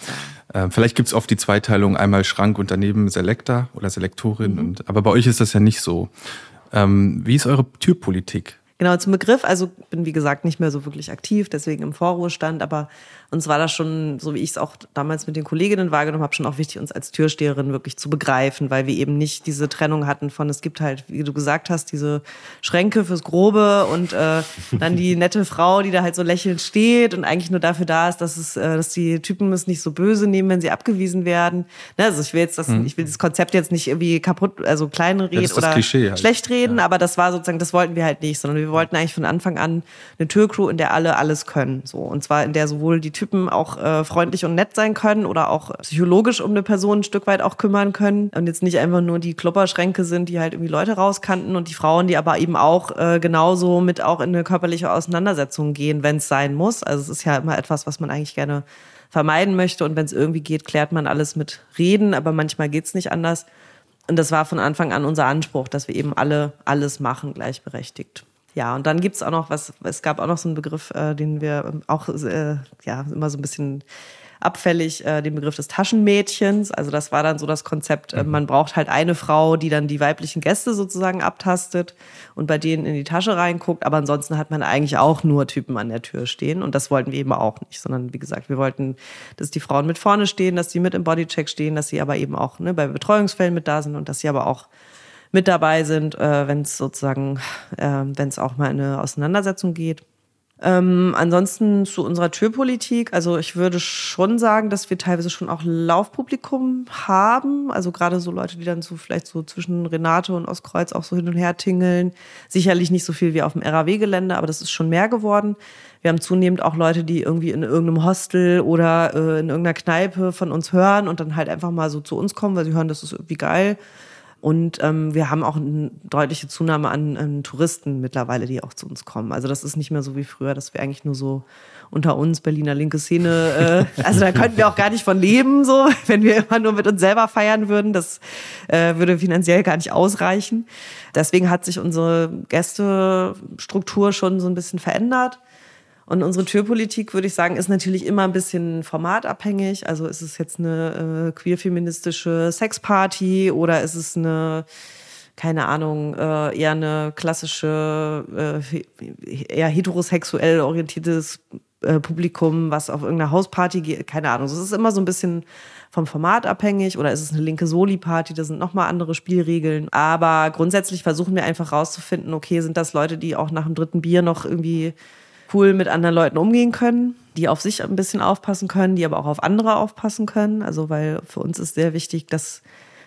Äh, vielleicht gibt's oft die Zweiteilung einmal Schrank und daneben Selektor oder Selektorin. Mhm. Und, aber bei euch ist das ja nicht so. Ähm, wie ist eure Türpolitik? Genau, zum Begriff. Also bin, wie gesagt, nicht mehr so wirklich aktiv, deswegen im Vorruhestand. Aber uns war das schon, so wie ich es auch damals mit den Kolleginnen wahrgenommen habe, schon auch wichtig, uns als Türsteherin wirklich zu begreifen, weil wir eben nicht diese Trennung hatten von, es gibt halt, wie du gesagt hast, diese Schränke fürs Grobe und äh, dann die (laughs) nette Frau, die da halt so lächelnd steht und eigentlich nur dafür da ist, dass es, äh, dass die Typen es nicht so böse nehmen, wenn sie abgewiesen werden. Ne? Also ich will jetzt das, mhm. ich will das Konzept jetzt nicht irgendwie kaputt, also klein reden ja, oder halt. schlecht reden, ja. aber das war sozusagen, das wollten wir halt nicht, sondern wir wollten eigentlich von Anfang an eine Türcrew, in der alle alles können. So. Und zwar in der sowohl die Typen Typen auch äh, freundlich und nett sein können oder auch psychologisch um eine Person ein Stück weit auch kümmern können und jetzt nicht einfach nur die Klopperschränke sind, die halt irgendwie Leute rauskanten und die Frauen, die aber eben auch äh, genauso mit auch in eine körperliche Auseinandersetzung gehen, wenn es sein muss. Also es ist ja immer etwas, was man eigentlich gerne vermeiden möchte und wenn es irgendwie geht, klärt man alles mit Reden, aber manchmal geht es nicht anders. Und das war von Anfang an unser Anspruch, dass wir eben alle alles machen, gleichberechtigt. Ja, und dann gibt's auch noch was, es gab auch noch so einen Begriff, äh, den wir auch äh, ja immer so ein bisschen abfällig, äh, den Begriff des Taschenmädchens. Also das war dann so das Konzept, äh, man braucht halt eine Frau, die dann die weiblichen Gäste sozusagen abtastet und bei denen in die Tasche reinguckt. Aber ansonsten hat man eigentlich auch nur Typen an der Tür stehen. Und das wollten wir eben auch nicht, sondern wie gesagt, wir wollten, dass die Frauen mit vorne stehen, dass sie mit im Bodycheck stehen, dass sie aber eben auch ne, bei Betreuungsfällen mit da sind und dass sie aber auch mit dabei sind, äh, wenn es sozusagen, äh, wenn es auch mal in eine Auseinandersetzung geht. Ähm, ansonsten zu unserer Türpolitik, also ich würde schon sagen, dass wir teilweise schon auch Laufpublikum haben, also gerade so Leute, die dann so vielleicht so zwischen Renate und Ostkreuz auch so hin und her tingeln. Sicherlich nicht so viel wie auf dem RAW-Gelände, aber das ist schon mehr geworden. Wir haben zunehmend auch Leute, die irgendwie in irgendeinem Hostel oder äh, in irgendeiner Kneipe von uns hören und dann halt einfach mal so zu uns kommen, weil sie hören, das ist irgendwie geil. Und ähm, wir haben auch eine deutliche Zunahme an, an, Touristen mittlerweile, die auch zu uns kommen. Also das ist nicht mehr so wie früher, dass wir eigentlich nur so unter uns Berliner linke Szene, äh, also da könnten wir auch gar nicht von leben, so, (laughs) wenn wir immer nur mit uns selber feiern würden. Das äh, würde finanziell gar nicht ausreichen. Deswegen hat sich unsere Gästestruktur schon so ein bisschen verändert. Und unsere Türpolitik, würde ich sagen, ist natürlich immer ein bisschen formatabhängig. Also ist es jetzt eine äh, queer-feministische Sexparty oder ist es eine, keine Ahnung, äh, eher eine klassische, äh, eher heterosexuell orientiertes äh, Publikum, was auf irgendeiner Hausparty geht, keine Ahnung. Es ist immer so ein bisschen vom Format abhängig oder ist es eine linke Soli-Party, da sind nochmal andere Spielregeln. Aber grundsätzlich versuchen wir einfach rauszufinden, okay, sind das Leute, die auch nach dem dritten Bier noch irgendwie cool mit anderen Leuten umgehen können, die auf sich ein bisschen aufpassen können, die aber auch auf andere aufpassen können. Also weil für uns ist sehr wichtig, dass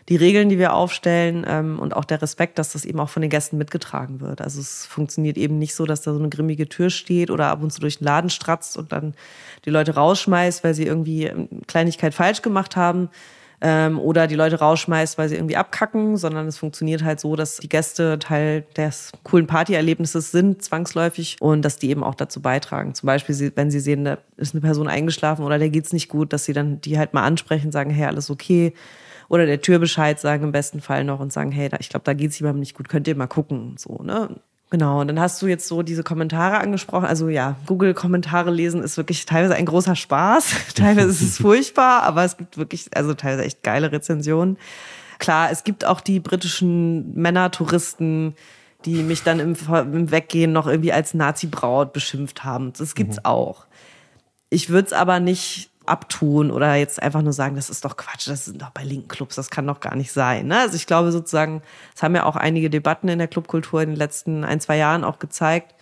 die Regeln, die wir aufstellen ähm, und auch der Respekt, dass das eben auch von den Gästen mitgetragen wird. Also es funktioniert eben nicht so, dass da so eine grimmige Tür steht oder ab und zu durch den Laden stratzt und dann die Leute rausschmeißt, weil sie irgendwie eine Kleinigkeit falsch gemacht haben, ähm, oder die Leute rausschmeißt, weil sie irgendwie abkacken, sondern es funktioniert halt so, dass die Gäste Teil des coolen Partyerlebnisses sind, zwangsläufig, und dass die eben auch dazu beitragen. Zum Beispiel, wenn sie sehen, da ist eine Person eingeschlafen oder der geht's nicht gut, dass sie dann die halt mal ansprechen, sagen, hey, alles okay. Oder der Tür Bescheid sagen im besten Fall noch und sagen, hey, ich glaube, da geht's jemandem nicht gut, könnt ihr mal gucken. So, ne? Genau, und dann hast du jetzt so diese Kommentare angesprochen. Also ja, Google-Kommentare lesen ist wirklich teilweise ein großer Spaß. (laughs) teilweise ist es (laughs) furchtbar, aber es gibt wirklich, also teilweise echt geile Rezensionen. Klar, es gibt auch die britischen Männer-Touristen, die mich dann im, im Weggehen noch irgendwie als Nazi-Braut beschimpft haben. Das gibt's mhm. auch. Ich würde es aber nicht abtun oder jetzt einfach nur sagen, das ist doch Quatsch, das sind doch bei linken Clubs, das kann doch gar nicht sein. Ne? Also ich glaube sozusagen, es haben ja auch einige Debatten in der Clubkultur in den letzten ein, zwei Jahren auch gezeigt,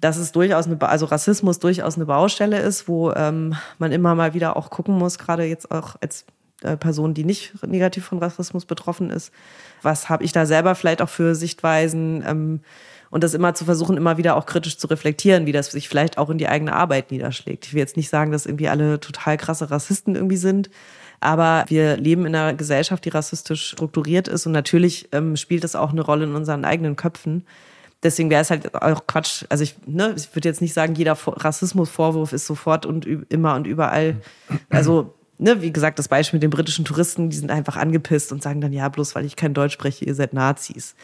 dass es durchaus eine, also Rassismus durchaus eine Baustelle ist, wo ähm, man immer mal wieder auch gucken muss, gerade jetzt auch als äh, Person, die nicht negativ von Rassismus betroffen ist, was habe ich da selber vielleicht auch für Sichtweisen, ähm, und das immer zu versuchen, immer wieder auch kritisch zu reflektieren, wie das sich vielleicht auch in die eigene Arbeit niederschlägt. Ich will jetzt nicht sagen, dass irgendwie alle total krasse Rassisten irgendwie sind, aber wir leben in einer Gesellschaft, die rassistisch strukturiert ist und natürlich ähm, spielt das auch eine Rolle in unseren eigenen Köpfen. Deswegen wäre es halt auch Quatsch. Also ich, ne, ich würde jetzt nicht sagen, jeder Rassismusvorwurf ist sofort und immer und überall. Also ne, wie gesagt, das Beispiel mit den britischen Touristen, die sind einfach angepisst und sagen dann, ja, bloß weil ich kein Deutsch spreche, ihr seid Nazis.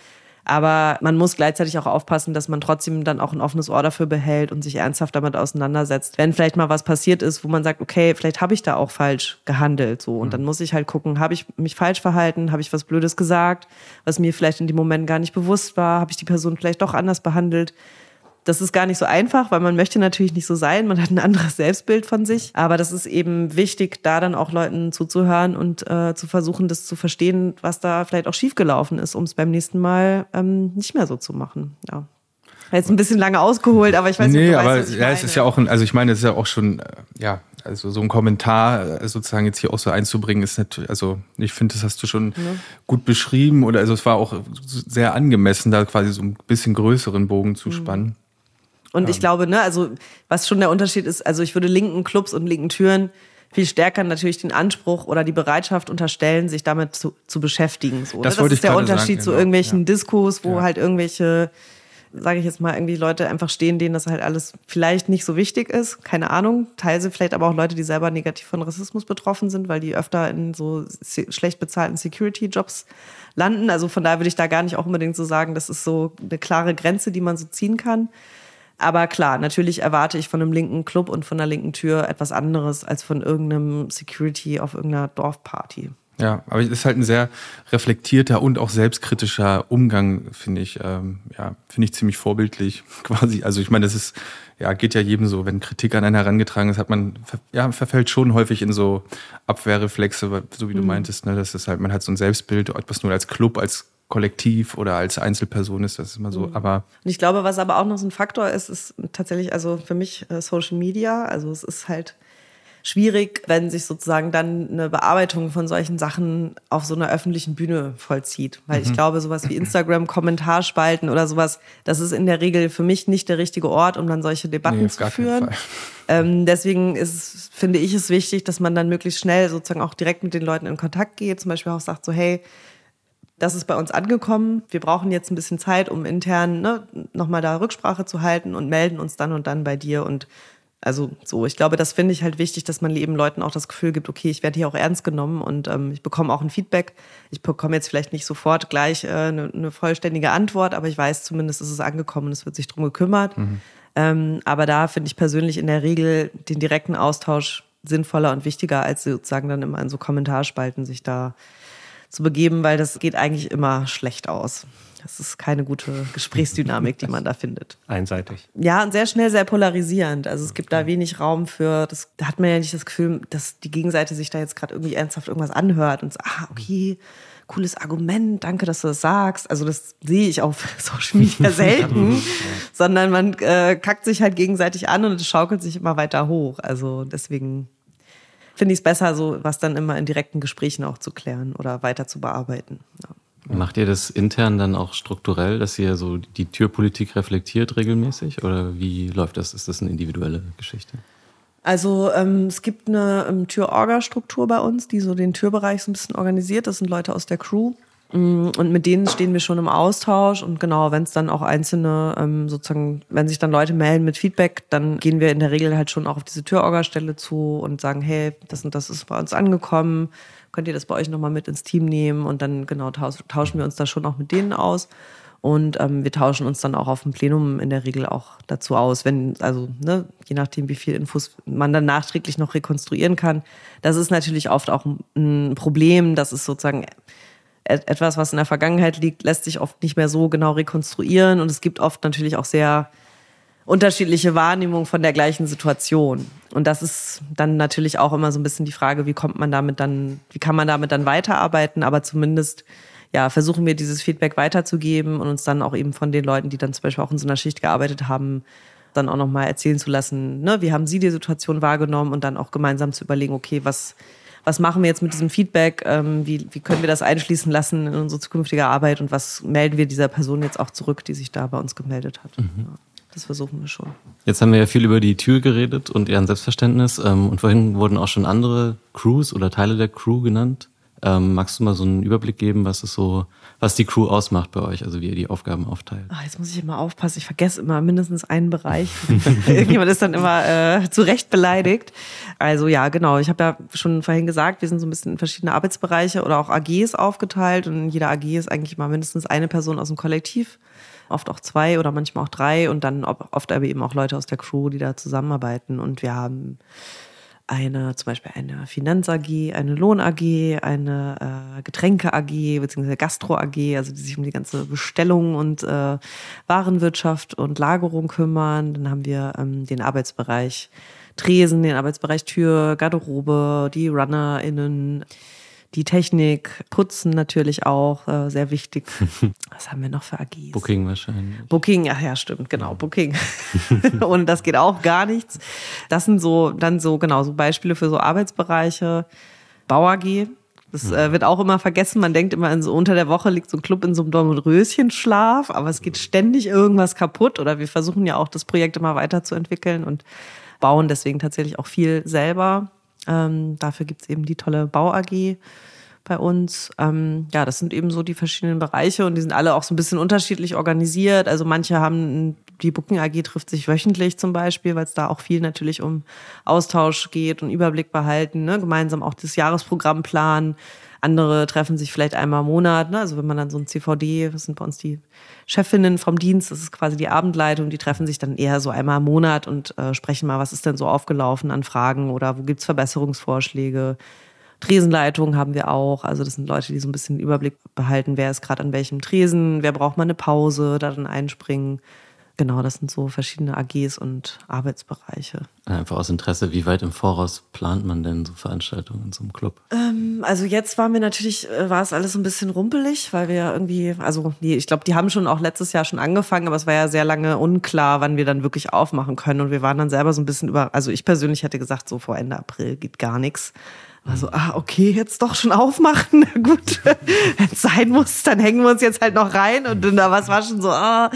Aber man muss gleichzeitig auch aufpassen, dass man trotzdem dann auch ein offenes Ohr dafür behält und sich ernsthaft damit auseinandersetzt. Wenn vielleicht mal was passiert ist, wo man sagt, okay, vielleicht habe ich da auch falsch gehandelt, so. Und mhm. dann muss ich halt gucken, habe ich mich falsch verhalten? Habe ich was Blödes gesagt, was mir vielleicht in dem Moment gar nicht bewusst war? Habe ich die Person vielleicht doch anders behandelt? Das ist gar nicht so einfach, weil man möchte natürlich nicht so sein. Man hat ein anderes Selbstbild von sich. Aber das ist eben wichtig, da dann auch Leuten zuzuhören und äh, zu versuchen, das zu verstehen, was da vielleicht auch schiefgelaufen ist, um es beim nächsten Mal ähm, nicht mehr so zu machen. Ja. Jetzt ein bisschen lange ausgeholt, aber ich weiß nee, nicht, aber weißt, ja, es ist ja auch ein, also ich meine, es ist ja auch schon, äh, ja, also so ein Kommentar äh, sozusagen jetzt hier auch so einzubringen, ist natürlich, also ich finde, das hast du schon ja. gut beschrieben oder also es war auch sehr angemessen, da quasi so ein bisschen größeren Bogen zu mhm. Und ja. ich glaube, ne, also was schon der Unterschied ist, also ich würde linken Clubs und linken Türen viel stärker natürlich den Anspruch oder die Bereitschaft unterstellen, sich damit zu, zu beschäftigen. So, das, ne? das ist der Unterschied sagen, zu genau. irgendwelchen ja. Diskos, wo ja. halt irgendwelche, sage ich jetzt mal, irgendwie Leute einfach stehen, denen das halt alles vielleicht nicht so wichtig ist. Keine Ahnung. Teilweise vielleicht aber auch Leute, die selber negativ von Rassismus betroffen sind, weil die öfter in so schlecht bezahlten Security-Jobs landen. Also von daher würde ich da gar nicht auch unbedingt so sagen, das ist so eine klare Grenze, die man so ziehen kann. Aber klar, natürlich erwarte ich von einem linken Club und von einer linken Tür etwas anderes als von irgendeinem Security auf irgendeiner Dorfparty. Ja, aber es ist halt ein sehr reflektierter und auch selbstkritischer Umgang, finde ich. Ähm, ja, finde ich ziemlich vorbildlich, (laughs) quasi. Also ich meine, das ist, ja, geht ja jedem so, wenn Kritik an einen herangetragen ist, hat man, ja, verfällt schon häufig in so Abwehrreflexe, so wie du mhm. meintest, ne? Das ist halt, man hat so ein Selbstbild, etwas nur als Club, als Kollektiv oder als Einzelperson ist das immer so. Mhm. Aber und ich glaube, was aber auch noch so ein Faktor ist, ist tatsächlich also für mich äh, Social Media. Also es ist halt schwierig, wenn sich sozusagen dann eine Bearbeitung von solchen Sachen auf so einer öffentlichen Bühne vollzieht. Weil mhm. ich glaube, sowas wie Instagram, Kommentarspalten oder sowas, das ist in der Regel für mich nicht der richtige Ort, um dann solche Debatten nee, zu führen. (laughs) Ähm, deswegen ist, finde ich es wichtig, dass man dann möglichst schnell sozusagen auch direkt mit den Leuten in Kontakt geht. Zum Beispiel auch sagt so, hey, das ist bei uns angekommen. Wir brauchen jetzt ein bisschen Zeit, um intern ne, nochmal da Rücksprache zu halten und melden uns dann und dann bei dir. Und also so, ich glaube, das finde ich halt wichtig, dass man eben Leuten auch das Gefühl gibt, okay, ich werde hier auch ernst genommen und ähm, ich bekomme auch ein Feedback. Ich bekomme jetzt vielleicht nicht sofort gleich äh, eine, eine, vollständige Antwort, aber ich weiß zumindest, ist es angekommen und es wird sich drum gekümmert. Mhm. Ähm, aber da finde ich persönlich in der Regel den direkten Austausch sinnvoller und wichtiger, als sozusagen dann immer in so Kommentarspalten sich da zu begeben, weil das geht eigentlich immer schlecht aus. Das ist keine gute Gesprächsdynamik, die man da findet. Einseitig. Ja, und sehr schnell sehr polarisierend. Also es gibt da wenig Raum für, das, da hat man ja nicht das Gefühl, dass die Gegenseite sich da jetzt gerade irgendwie ernsthaft irgendwas anhört und so, ah, okay, cooles Argument, danke, dass du das sagst. Also das sehe ich auf (laughs) Social Media (laughs) selten, sondern man äh, kackt sich halt gegenseitig an und es schaukelt sich immer weiter hoch. Also deswegen finde ich es besser, so was dann immer in direkten Gesprächen auch zu klären oder weiter zu bearbeiten. Ja. Macht ihr das intern dann auch strukturell, dass ihr so die Türpolitik reflektiert regelmäßig? Oder wie läuft das? Ist das eine individuelle Geschichte? Also ähm, es gibt eine ähm, Tür-Orga-Struktur bei uns, die so den Türbereich so ein bisschen organisiert. Das sind Leute aus der Crew. Mm, und mit denen stehen wir schon im Austausch. Und genau, wenn es dann auch einzelne, ähm, sozusagen, wenn sich dann Leute melden mit Feedback, dann gehen wir in der Regel halt schon auch auf diese Türorga-Stelle zu und sagen, hey, das und das ist bei uns angekommen. Könnt ihr das bei euch nochmal mit ins Team nehmen? Und dann genau tauschen wir uns da schon auch mit denen aus. Und ähm, wir tauschen uns dann auch auf dem Plenum in der Regel auch dazu aus, wenn, also ne, je nachdem, wie viel Infos man dann nachträglich noch rekonstruieren kann. Das ist natürlich oft auch ein Problem, dass es sozusagen etwas, was in der Vergangenheit liegt, lässt sich oft nicht mehr so genau rekonstruieren und es gibt oft natürlich auch sehr unterschiedliche Wahrnehmungen von der gleichen Situation. Und das ist dann natürlich auch immer so ein bisschen die Frage, wie kommt man damit dann, wie kann man damit dann weiterarbeiten, aber zumindest ja, versuchen wir dieses Feedback weiterzugeben und uns dann auch eben von den Leuten, die dann zum Beispiel auch in so einer Schicht gearbeitet haben, dann auch nochmal erzählen zu lassen, ne, wie haben sie die Situation wahrgenommen und dann auch gemeinsam zu überlegen, okay, was was machen wir jetzt mit diesem Feedback, ähm, wie, wie können wir das einschließen lassen in unsere zukünftige Arbeit und was melden wir dieser Person jetzt auch zurück, die sich da bei uns gemeldet hat. Mhm. Ja, das versuchen wir schon. Jetzt haben wir ja viel über die Tür geredet und ihren Selbstverständnis ähm, und vorhin wurden auch schon andere Crews oder Teile der Crew genannt. Ähm, magst du mal so einen Überblick geben, was es so, was die Crew ausmacht bei euch, also wie ihr die Aufgaben aufteilt? Ach, jetzt muss ich immer aufpassen, ich vergesse immer mindestens einen Bereich. (laughs) Irgendjemand ist dann immer äh, zu Recht beleidigt. Also ja, genau, ich habe ja schon vorhin gesagt, wir sind so ein bisschen in verschiedene Arbeitsbereiche oder auch AGs aufgeteilt und in jeder AG ist eigentlich immer mindestens eine Person aus dem Kollektiv oft auch zwei oder manchmal auch drei und dann oft aber eben auch Leute aus der Crew, die da zusammenarbeiten. Und wir haben eine, zum Beispiel eine Finanz AG, eine Lohn AG, eine äh, Getränke AG, beziehungsweise Gastro AG, also die sich um die ganze Bestellung und äh, Warenwirtschaft und Lagerung kümmern. Dann haben wir ähm, den Arbeitsbereich Tresen, den Arbeitsbereich Tür, Garderobe, die RunnerInnen, die Technik, Putzen natürlich auch, äh, sehr wichtig. (laughs) Was haben wir noch für AGs? Booking wahrscheinlich. Booking, ach ja, stimmt, genau, Booking. (laughs) Und das geht auch gar nichts. Das sind so, dann so, genau, so Beispiele für so Arbeitsbereiche. Bau AG, das äh, wird auch immer vergessen. Man denkt immer, in so unter der Woche liegt so ein Club in so einem Dornröschenschlaf, aber es geht ständig irgendwas kaputt. Oder wir versuchen ja auch das Projekt immer weiterzuentwickeln und bauen deswegen tatsächlich auch viel selber. Ähm, dafür gibt es eben die tolle Bau AG bei uns. Ähm, ja, das sind eben so die verschiedenen Bereiche und die sind alle auch so ein bisschen unterschiedlich organisiert. Also manche haben, die Booking AG trifft sich wöchentlich zum Beispiel, weil es da auch viel natürlich um Austausch geht und Überblick behalten, ne? gemeinsam auch das Jahresprogramm planen. Andere treffen sich vielleicht einmal im Monat. Ne? Also wenn man dann so ein CVD, das sind bei uns die Chefinnen vom Dienst, das ist quasi die Abendleitung, die treffen sich dann eher so einmal im Monat und äh, sprechen mal, was ist denn so aufgelaufen an Fragen oder wo gibt's Verbesserungsvorschläge. Tresenleitung haben wir auch. Also das sind Leute, die so ein bisschen Überblick behalten, wer ist gerade an welchem Tresen, wer braucht mal eine Pause, da dann einspringen. Genau, das sind so verschiedene AGs und Arbeitsbereiche. Einfach aus Interesse, wie weit im Voraus plant man denn so Veranstaltungen in so einem Club? Ähm, also jetzt war mir natürlich, äh, war es alles ein bisschen rumpelig, weil wir irgendwie, also die, ich glaube, die haben schon auch letztes Jahr schon angefangen, aber es war ja sehr lange unklar, wann wir dann wirklich aufmachen können. Und wir waren dann selber so ein bisschen über, also ich persönlich hätte gesagt, so vor Ende April geht gar nichts. Also, ah, okay, jetzt doch schon aufmachen. (laughs) Na gut, (laughs) wenn es sein muss, dann hängen wir uns jetzt halt noch rein. Und dann, was war schon so, ah,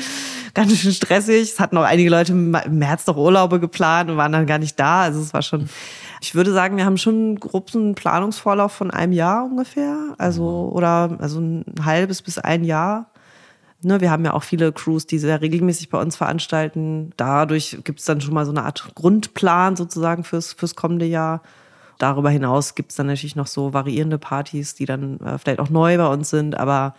ganz schön stressig. Es hatten auch einige Leute im März noch Urlaube geplant und waren dann gar nicht da. Also es war schon, ich würde sagen, wir haben schon einen Planungsvorlauf von einem Jahr ungefähr. Also, oder also ein halbes bis ein Jahr. Ne, wir haben ja auch viele Crews, die sehr regelmäßig bei uns veranstalten. Dadurch gibt es dann schon mal so eine Art Grundplan sozusagen fürs, fürs kommende Jahr. Darüber hinaus gibt es dann natürlich noch so variierende Partys, die dann äh, vielleicht auch neu bei uns sind, aber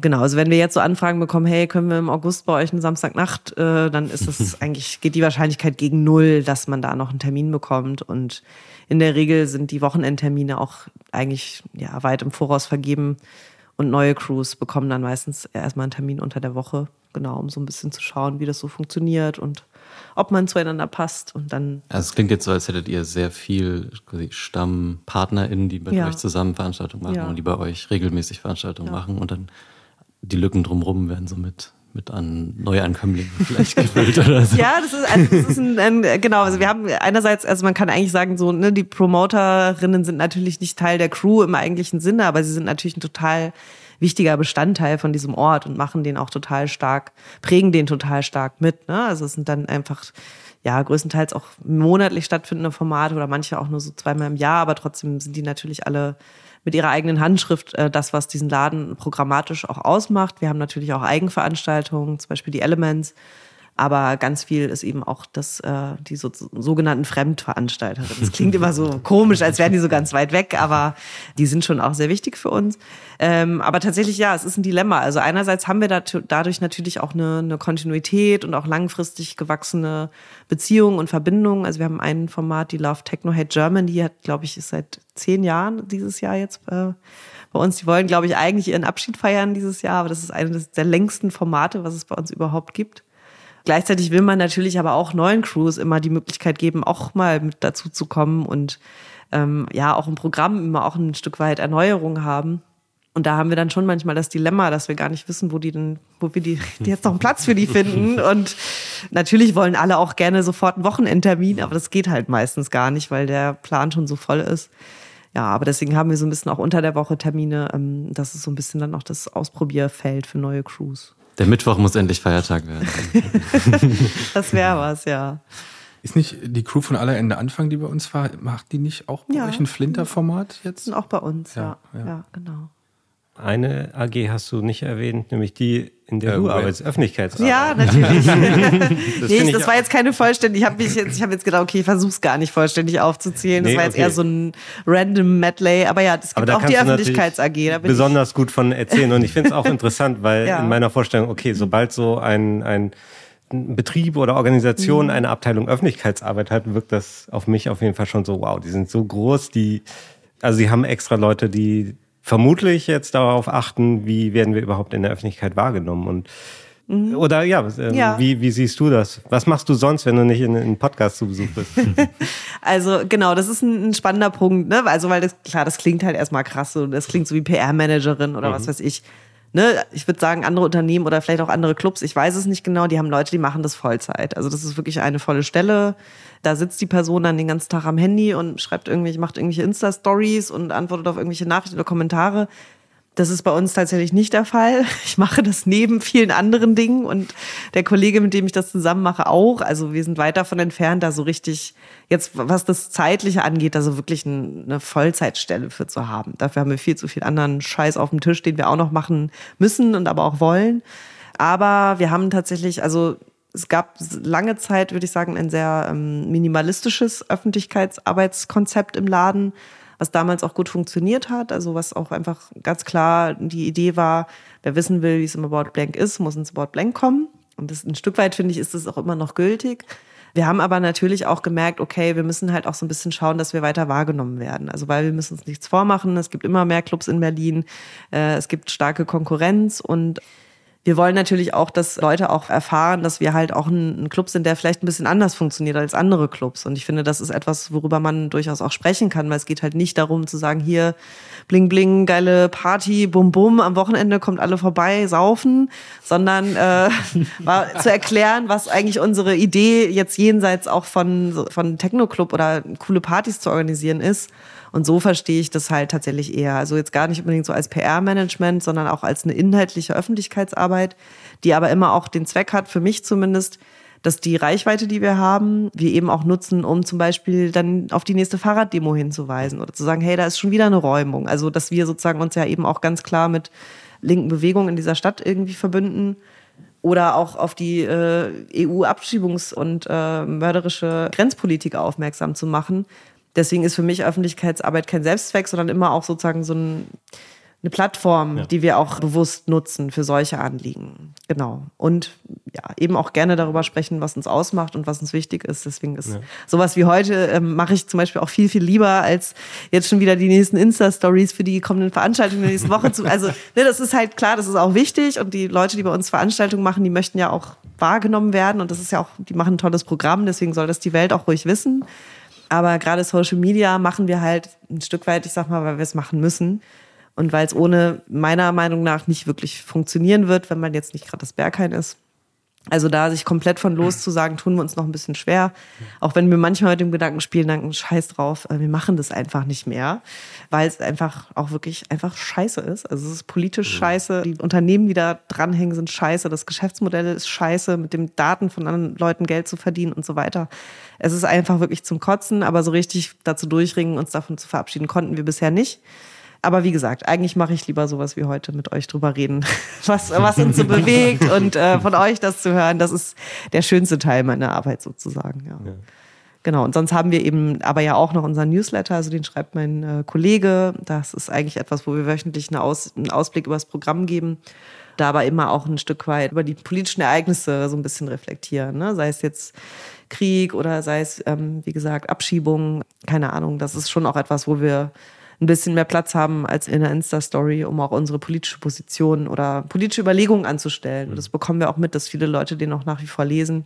genau, also wenn wir jetzt so Anfragen bekommen, hey, können wir im August bei euch eine Samstagnacht, äh, dann ist es (laughs) eigentlich, geht die Wahrscheinlichkeit gegen null, dass man da noch einen Termin bekommt. Und in der Regel sind die Wochenendtermine auch eigentlich ja, weit im Voraus vergeben. Und neue Crews bekommen dann meistens erstmal einen Termin unter der Woche, genau, um so ein bisschen zu schauen, wie das so funktioniert und ob man zueinander passt. Und dann. Also es klingt jetzt so, als hättet ihr sehr viel StammpartnerInnen, die mit ja. euch zusammen Veranstaltungen machen ja. und die bei euch regelmäßig Veranstaltungen ja. machen und dann die Lücken drumherum werden so mit mit an Neuankömmlingen vielleicht gefüllt oder so. (laughs) Ja, das ist, also das ist ein, ein, genau, also wir haben einerseits, also man kann eigentlich sagen, so, ne, die Promoterinnen sind natürlich nicht Teil der Crew im eigentlichen Sinne, aber sie sind natürlich ein total wichtiger Bestandteil von diesem Ort und machen den auch total stark, prägen den total stark mit. Ne? Also es sind dann einfach ja, größtenteils auch monatlich stattfindende Formate oder manche auch nur so zweimal im Jahr, aber trotzdem sind die natürlich alle mit ihrer eigenen Handschrift äh, das, was diesen Laden programmatisch auch ausmacht. Wir haben natürlich auch Eigenveranstaltungen, zum Beispiel die Elements. Aber ganz viel ist eben auch das, äh, die so, sogenannten Fremdveranstalter. Das klingt immer so (laughs) komisch, als wären die so ganz weit weg, aber die sind schon auch sehr wichtig für uns. Ähm, aber tatsächlich, ja, es ist ein Dilemma. Also einerseits haben wir dadurch natürlich auch eine, eine Kontinuität und auch langfristig gewachsene Beziehungen und Verbindungen. Also wir haben ein Format, die Love Techno Hate German, die hat, glaube ich, ist seit zehn Jahren dieses Jahr jetzt äh, bei uns. Die wollen, glaube ich, eigentlich ihren Abschied feiern dieses Jahr, aber das ist eines der längsten Formate, was es bei uns überhaupt gibt. Gleichzeitig will man natürlich aber auch neuen Crews immer die Möglichkeit geben, auch mal mit dazu zu kommen und ähm, ja, auch im Programm immer auch ein Stück weit Erneuerung haben. Und da haben wir dann schon manchmal das Dilemma, dass wir gar nicht wissen, wo die denn, wo wir die, die jetzt noch einen Platz für die finden. Und natürlich wollen alle auch gerne sofort einen Wochenendtermin, aber das geht halt meistens gar nicht, weil der Plan schon so voll ist. Ja, aber deswegen haben wir so ein bisschen auch unter der Woche Termine. Ähm, das ist so ein bisschen dann auch das Ausprobierfeld für neue Crews. Der Mittwoch muss endlich Feiertag werden. (laughs) das wäre was, ja. Ist nicht die Crew von aller Ende Anfang, die bei uns war, macht die nicht auch bei ja. euch ein Flinter-Format jetzt? Auch bei uns, ja. Ja, ja genau. Eine AG hast du nicht erwähnt, nämlich die, in der äh, du arbeitest, Öffentlichkeitsarbeit. Ja, natürlich. (laughs) (laughs) das, nee, das war jetzt keine vollständig. Ich habe jetzt, hab jetzt gedacht, okay, ich versuche es gar nicht vollständig aufzuzählen. Das nee, war jetzt okay. eher so ein random Medley. Aber ja, es gibt auch die Öffentlichkeits-AG. besonders gut von erzählen. Und ich finde es auch (laughs) interessant, weil ja. in meiner Vorstellung, okay, sobald so ein, ein Betrieb oder Organisation mhm. eine Abteilung Öffentlichkeitsarbeit hat, wirkt das auf mich auf jeden Fall schon so, wow, die sind so groß, die, also sie haben extra Leute, die vermutlich jetzt darauf achten, wie werden wir überhaupt in der Öffentlichkeit wahrgenommen und mhm. oder ja, äh, ja, Wie, wie siehst du das? Was machst du sonst, wenn du nicht in einem Podcast zu Besuch bist? (laughs) also genau, das ist ein, ein, spannender Punkt, ne? Also weil das klar, das klingt halt erstmal krass und das klingt so wie PR-Managerin oder mhm. was weiß ich. Ne, ich würde sagen, andere Unternehmen oder vielleicht auch andere Clubs, ich weiß es nicht genau, die haben Leute, die machen das Vollzeit. Also das ist wirklich eine volle Stelle. Da sitzt die Person dann den ganzen Tag am Handy und schreibt irgendwelche, macht irgendwelche Insta-Stories und antwortet auf irgendwelche Nachrichten oder Kommentare. Das ist bei uns tatsächlich nicht der Fall. (laughs) Ich mache das neben vielen anderen Dingen und der Kollege, mit dem ich das zusammen mache, auch. Also wir sind weit davon entfernt, da so richtig, jetzt was das Zeitliche angeht, also wirklich eine Vollzeitstelle für zu haben. Dafür haben wir viel zu viel anderen Scheiß auf dem Tisch, den wir auch noch machen müssen und aber auch wollen. Aber wir haben tatsächlich, also es gab lange Zeit, würde ich sagen, ein sehr ähm, minimalistisches Öffentlichkeitsarbeitskonzept im Laden, was damals auch gut funktioniert hat. Also was auch einfach ganz klar die Idee war, wer wissen will, wie es im About Blank ist, muss ins About Blank kommen. Und das ein Stück weit, finde ich, ist das auch immer noch gültig. Wir haben aber natürlich auch gemerkt, okay, wir müssen halt auch so ein bisschen schauen, dass wir weiter wahrgenommen werden. Also weil wir müssen uns nichts vormachen. Es gibt immer mehr Clubs in Berlin. Äh, es gibt starke Konkurrenz und wir wollen natürlich auch, dass Leute auch erfahren, dass wir halt auch ein, Club sind, der vielleicht ein bisschen anders funktioniert als andere Clubs. Und ich finde, das ist etwas, worüber man durchaus auch sprechen kann, weil es geht halt nicht darum zu sagen, hier bling bling, geile Party, bum bum, am Wochenende kommt alle vorbei, saufen, sondern äh, (laughs) zu erklären, was eigentlich unsere Idee jetzt jenseits auch von, von Techno-Club oder coole Partys zu organisieren ist und so verstehe ich das halt tatsächlich eher. Also jetzt gar nicht unbedingt so als PR-Management, sondern auch als eine inhaltliche Öffentlichkeitsarbeit, die aber immer auch den Zweck hat, für mich zumindest, dass die Reichweite, die wir haben, wir eben auch nutzen, um zum Beispiel dann auf die nächste Fahrraddemo hinzuweisen oder zu sagen, hey, da ist schon wieder eine Räumung. Also, dass wir sozusagen uns ja eben auch ganz klar mit linken Bewegungen in dieser Stadt irgendwie verbünden oder auch auf die äh, EU-Abschiebungs- und äh, mörderische Grenzpolitik aufmerksam zu machen, deswegen ist für mich Öffentlichkeitsarbeit kein Selbstzweck, sondern immer auch sozusagen so ein, eine Plattform, ja. die wir auch bewusst nutzen für solche Anliegen. Genau. Und ja, eben auch gerne darüber sprechen, was uns ausmacht und was uns wichtig ist. Deswegen ist ja. sowas wie heute ähm, mache ich zum Beispiel auch viel, viel lieber, als jetzt schon wieder die nächsten Insta-Stories für die kommenden Veranstaltungen der nächsten Woche zu. Also, ne, das ist halt klar, das ist auch wichtig. Und die Leute, die bei uns Veranstaltungen machen, die möchten ja auch wahrgenommen werden. Und das ist ja auch, die machen ein tolles Programm, deswegen soll das die Welt auch ruhig wissen. Aber gerade Social Media machen wir halt ein Stück weit, ich sag mal, weil wir es machen müssen. Und weil es ohne meiner Meinung nach nicht wirklich funktionieren wird, wenn man jetzt nicht gerade das Berghain ist. Also da sich komplett von los zu sagen, tun wir uns noch ein bisschen schwer. Auch wenn wir manchmal mit dem Gedanken spielen, dann scheiß drauf, äh, wir machen das einfach nicht mehr, weil es einfach auch wirklich einfach scheiße ist. Also es ist politisch scheiße, die Unternehmen, die da dranhängen, sind scheiße, das Geschäftsmodell ist scheiße, mit dem Daten von anderen Leuten Geld zu verdienen und so weiter. Es ist einfach wirklich zum Kotzen, aber so richtig dazu durchringen, uns davon zu verabschieden, konnten wir bisher nicht. Aber wie gesagt, eigentlich mache ich lieber sowas wie heute mit euch drüber reden, (laughs) was, was uns so bewegt (laughs) und äh, von euch das zu hören. Das ist der schönste Teil meiner Arbeit sozusagen. Ja. ja. Genau, und sonst haben wir eben aber ja auch noch unseren Newsletter, also den schreibt mein äh, Kollege. Das ist eigentlich etwas, wo wir wöchentlich eine Aus, einen Ausblick über das Programm geben da aber immer auch ein Stück weit über die politischen Ereignisse so ein bisschen reflektieren. Ne? Sei es jetzt Krieg oder sei es, ähm, wie gesagt, Abschiebung, keine Ahnung. Das ist schon auch etwas, wo wir ein bisschen mehr Platz haben als in der Insta-Story, um auch unsere politische Position oder politische Überlegungen anzustellen. Und das bekommen wir auch mit, dass viele Leute den auch nach wie vor lesen.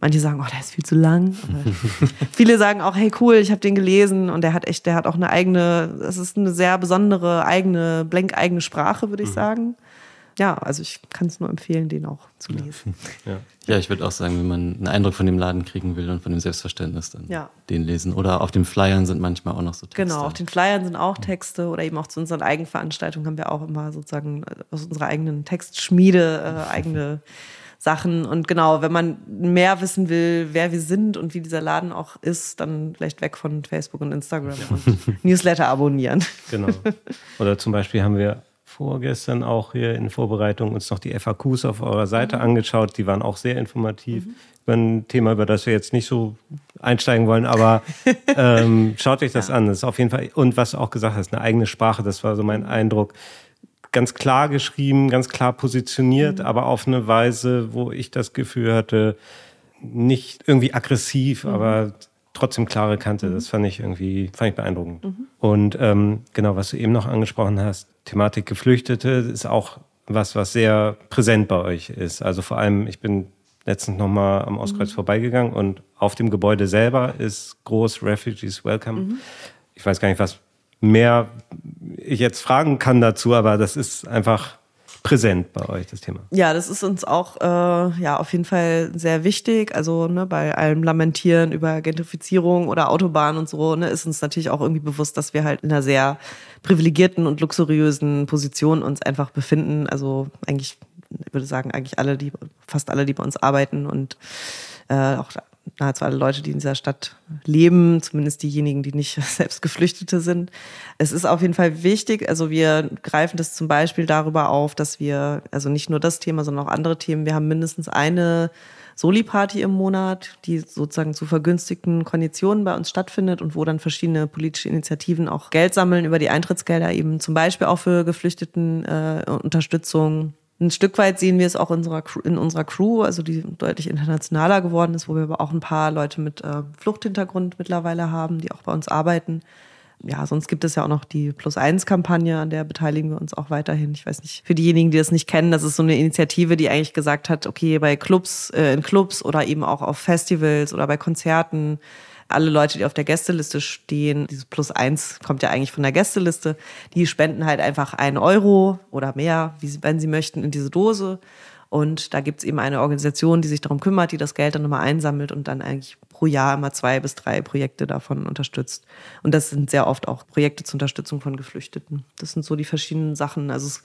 Manche sagen, oh, der ist viel zu lang. (laughs) viele sagen auch, hey, cool, ich habe den gelesen und der hat echt, der hat auch eine eigene, es ist eine sehr besondere eigene, blank-eigene Sprache, würde ich mhm. sagen ja, also ich kann es nur empfehlen, den auch zu lesen. (laughs) Ja, ja ich würde auch sagen, wenn man einen Eindruck von dem Laden kriegen will und von dem Selbstverständnis, dann ja. den lesen. Oder auf den Flyern sind manchmal auch noch so Texte. Genau, auf den Flyern sind auch Texte oder eben auch zu unseren Eigenveranstaltungen haben wir auch immer sozusagen aus unserer eigenen Textschmiede äh, eigene (laughs) Sachen. Und genau, wenn man mehr wissen will, wer wir sind und wie dieser Laden auch ist, dann vielleicht weg von Facebook und Instagram (laughs) und Newsletter abonnieren. Genau. Oder zum Beispiel haben wir vorgestern auch hier in Vorbereitung uns noch die FAQs auf eurer Seite mhm. angeschaut. Die waren auch sehr informativ mhm. über ein Thema, über das wir jetzt nicht so einsteigen wollen, aber (laughs) ähm, schaut euch das ja. an. Das ist auf jeden Fall, und was du auch gesagt hast, eine eigene Sprache, das war so mein Eindruck. Ganz klar geschrieben, ganz klar positioniert, mhm. aber auf eine Weise, wo ich das Gefühl hatte, nicht irgendwie aggressiv, mhm. aber trotzdem klare Kante. Das fand ich irgendwie, fand ich beeindruckend. Mhm. Und ähm, genau, was du eben noch angesprochen hast, Thematik Geflüchtete ist auch was, was sehr präsent bei euch ist. Also vor allem, ich bin letztens nochmal am Ostkreuz mhm. vorbeigegangen und auf dem Gebäude selber ist groß Refugees Welcome. Mhm. Ich weiß gar nicht, was mehr ich jetzt fragen kann dazu, aber das ist einfach präsent bei euch, das Thema. Ja, das ist uns auch äh, ja, auf jeden Fall sehr wichtig. Also ne, bei allem Lamentieren über Gentrifizierung oder Autobahnen und so, ne, ist uns natürlich auch irgendwie bewusst, dass wir halt in einer sehr privilegierten und luxuriösen Position uns einfach befinden. Also eigentlich, ich würde sagen, eigentlich alle, die, fast alle, die bei uns arbeiten und äh, auch nahezu alle Leute, die in dieser Stadt leben, zumindest diejenigen, die nicht (laughs) selbst Geflüchtete sind. Es ist auf jeden Fall wichtig, also wir greifen das zum Beispiel darüber auf, dass wir, also nicht nur das Thema, sondern auch andere Themen, wir haben mindestens eine Soli-Party im Monat, die sozusagen zu vergünstigten Konditionen bei uns stattfindet und wo dann verschiedene politische Initiativen auch Geld sammeln über die Eintrittsgelder, eben zum Beispiel auch für Geflüchteten äh, Unterstützung ein Stück weit sehen wir es auch in unserer, Crew, in unserer Crew, also die deutlich internationaler geworden ist, wo wir aber auch ein paar Leute mit äh, Fluchthintergrund mittlerweile haben, die auch bei uns arbeiten. Ja, sonst gibt es ja auch noch die Plus-Eins-Kampagne, an der beteiligen wir uns auch weiterhin. Ich weiß nicht, für diejenigen, die das nicht kennen, das ist so eine Initiative, die eigentlich gesagt hat, okay, bei Clubs, äh, in Clubs oder eben auch auf Festivals oder bei Konzerten alle Leute, die auf der Gästeliste stehen, dieses Plus eins kommt ja eigentlich von der Gästeliste, die spenden halt einfach einen Euro oder mehr, wenn sie möchten, in diese Dose. Und da gibt's eben eine Organisation, die sich darum kümmert, die das Geld dann nochmal einsammelt und dann eigentlich pro Jahr immer zwei bis drei Projekte davon unterstützt. Und das sind sehr oft auch Projekte zur Unterstützung von Geflüchteten. Das sind so die verschiedenen Sachen. Also es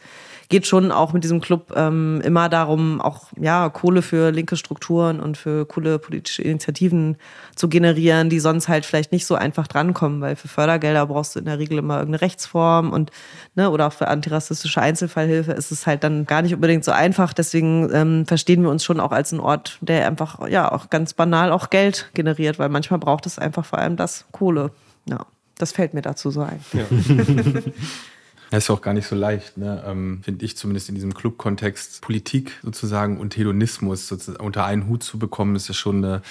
geht schon auch mit diesem Club ähm, immer darum, auch ja Kohle für linke Strukturen und für coole politische Initiativen zu generieren, die sonst halt vielleicht nicht so einfach drankommen, weil für Fördergelder brauchst du in der Regel immer irgendeine Rechtsform und ne, oder auch für antirassistische Einzelfallhilfe ist es halt dann gar nicht unbedingt so einfach. Deswegen ähm, verstehen wir uns schon auch als ein Ort, der einfach ja auch ganz banal auch Geld generiert generiert, weil manchmal braucht es einfach vor allem das Kohle. Ja, das fällt mir dazu so ein. Ja. (laughs) (laughs) Das ist auch gar nicht so leicht, ne? ähm, finde ich zumindest in diesem Club-Kontext. Politik sozusagen und Hedonismus sozusagen unter einen Hut zu bekommen, ist ja schon eine,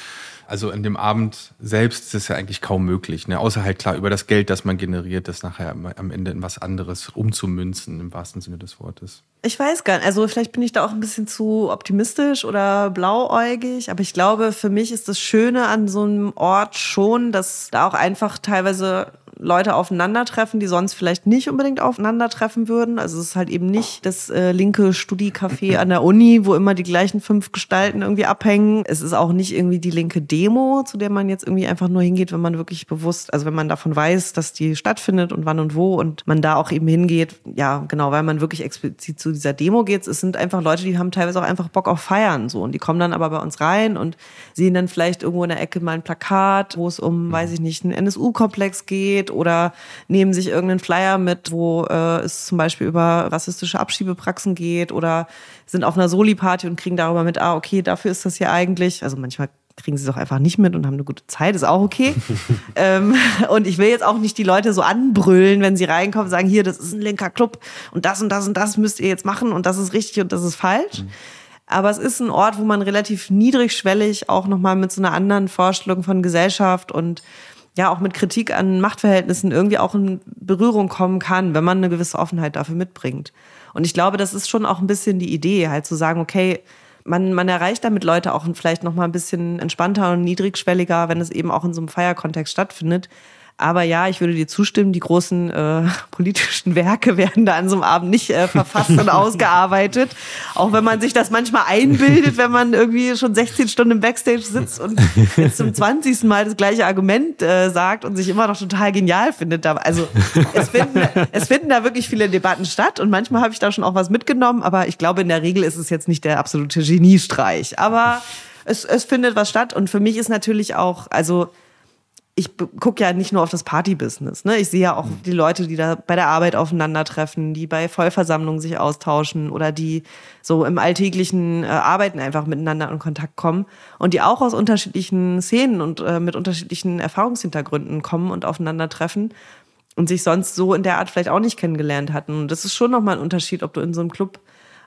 also in dem Abend selbst ist es ja eigentlich kaum möglich. Ne? Außer halt klar über das Geld, das man generiert, das nachher am Ende in was anderes umzumünzen, im wahrsten Sinne des Wortes. Ich weiß gar nicht, also vielleicht bin ich da auch ein bisschen zu optimistisch oder blauäugig, aber ich glaube, für mich ist das Schöne an so einem Ort schon, dass da auch einfach teilweise Leute aufeinandertreffen, die sonst vielleicht nicht unbedingt aufeinandertreffen würden. Also es ist halt eben nicht das äh, linke Studiecafé an der Uni, wo immer die gleichen fünf Gestalten irgendwie abhängen. Es ist auch nicht irgendwie die linke Demo, zu der man jetzt irgendwie einfach nur hingeht, wenn man wirklich bewusst, also wenn man davon weiß, dass die stattfindet und wann und wo und man da auch eben hingeht, ja, genau, weil man wirklich explizit zu dieser Demo geht. Es sind einfach Leute, die haben teilweise auch einfach Bock auf Feiern so und die kommen dann aber bei uns rein und sehen dann vielleicht irgendwo in der Ecke mal ein Plakat, wo es um, weiß ich nicht, einen NSU-Komplex geht oder nehmen sich irgendeinen Flyer mit, wo äh, es zum Beispiel über rassistische Abschiebepraxen geht oder sind auf einer Soli-Party und kriegen darüber mit, ah, okay, dafür ist das ja eigentlich. Also manchmal kriegen sie es auch einfach nicht mit und haben eine gute Zeit, ist auch okay. (laughs) ähm, und ich will jetzt auch nicht die Leute so anbrüllen, wenn sie reinkommen, sagen, hier, das ist ein linker Club und das und das und das müsst ihr jetzt machen und das ist richtig und das ist falsch. Mhm. Aber es ist ein Ort, wo man relativ niedrigschwellig auch nochmal mit so einer anderen Vorstellung von Gesellschaft und ja auch mit Kritik an Machtverhältnissen irgendwie auch in Berührung kommen kann, wenn man eine gewisse Offenheit dafür mitbringt. Und ich glaube, das ist schon auch ein bisschen die Idee, halt zu sagen, okay, man, man erreicht damit Leute auch vielleicht noch mal ein bisschen entspannter und niedrigschwelliger, wenn es eben auch in so einem Feierkontext stattfindet. Aber ja, ich würde dir zustimmen, die großen äh, (laughs) politischen Werke werden da an so einem Abend nicht äh, verfasst und (laughs) ausgearbeitet. Auch wenn man sich das manchmal einbildet, wenn man irgendwie schon 16 Stunden im Backstage sitzt und jetzt zum 20. Mal das gleiche Argument äh, sagt und sich immer noch total genial findet. Also es finden, es finden da wirklich viele Debatten statt und manchmal habe ich da schon auch was mitgenommen, aber ich glaube, in der Regel ist es jetzt nicht der absolute Geniestreich. Aber es, es findet was statt und für mich ist natürlich auch, also ich gucke ja nicht nur auf das Partybusiness. Ne? Ich sehe ja auch mhm. die Leute, die da bei der Arbeit aufeinandertreffen, die bei Vollversammlungen sich austauschen oder die so im alltäglichen äh, Arbeiten einfach miteinander in Kontakt kommen und die auch aus unterschiedlichen Szenen und äh, mit unterschiedlichen Erfahrungshintergründen kommen und aufeinandertreffen und sich sonst so in der Art vielleicht auch nicht kennengelernt hatten. Und das ist schon nochmal ein Unterschied, ob du in so einem Club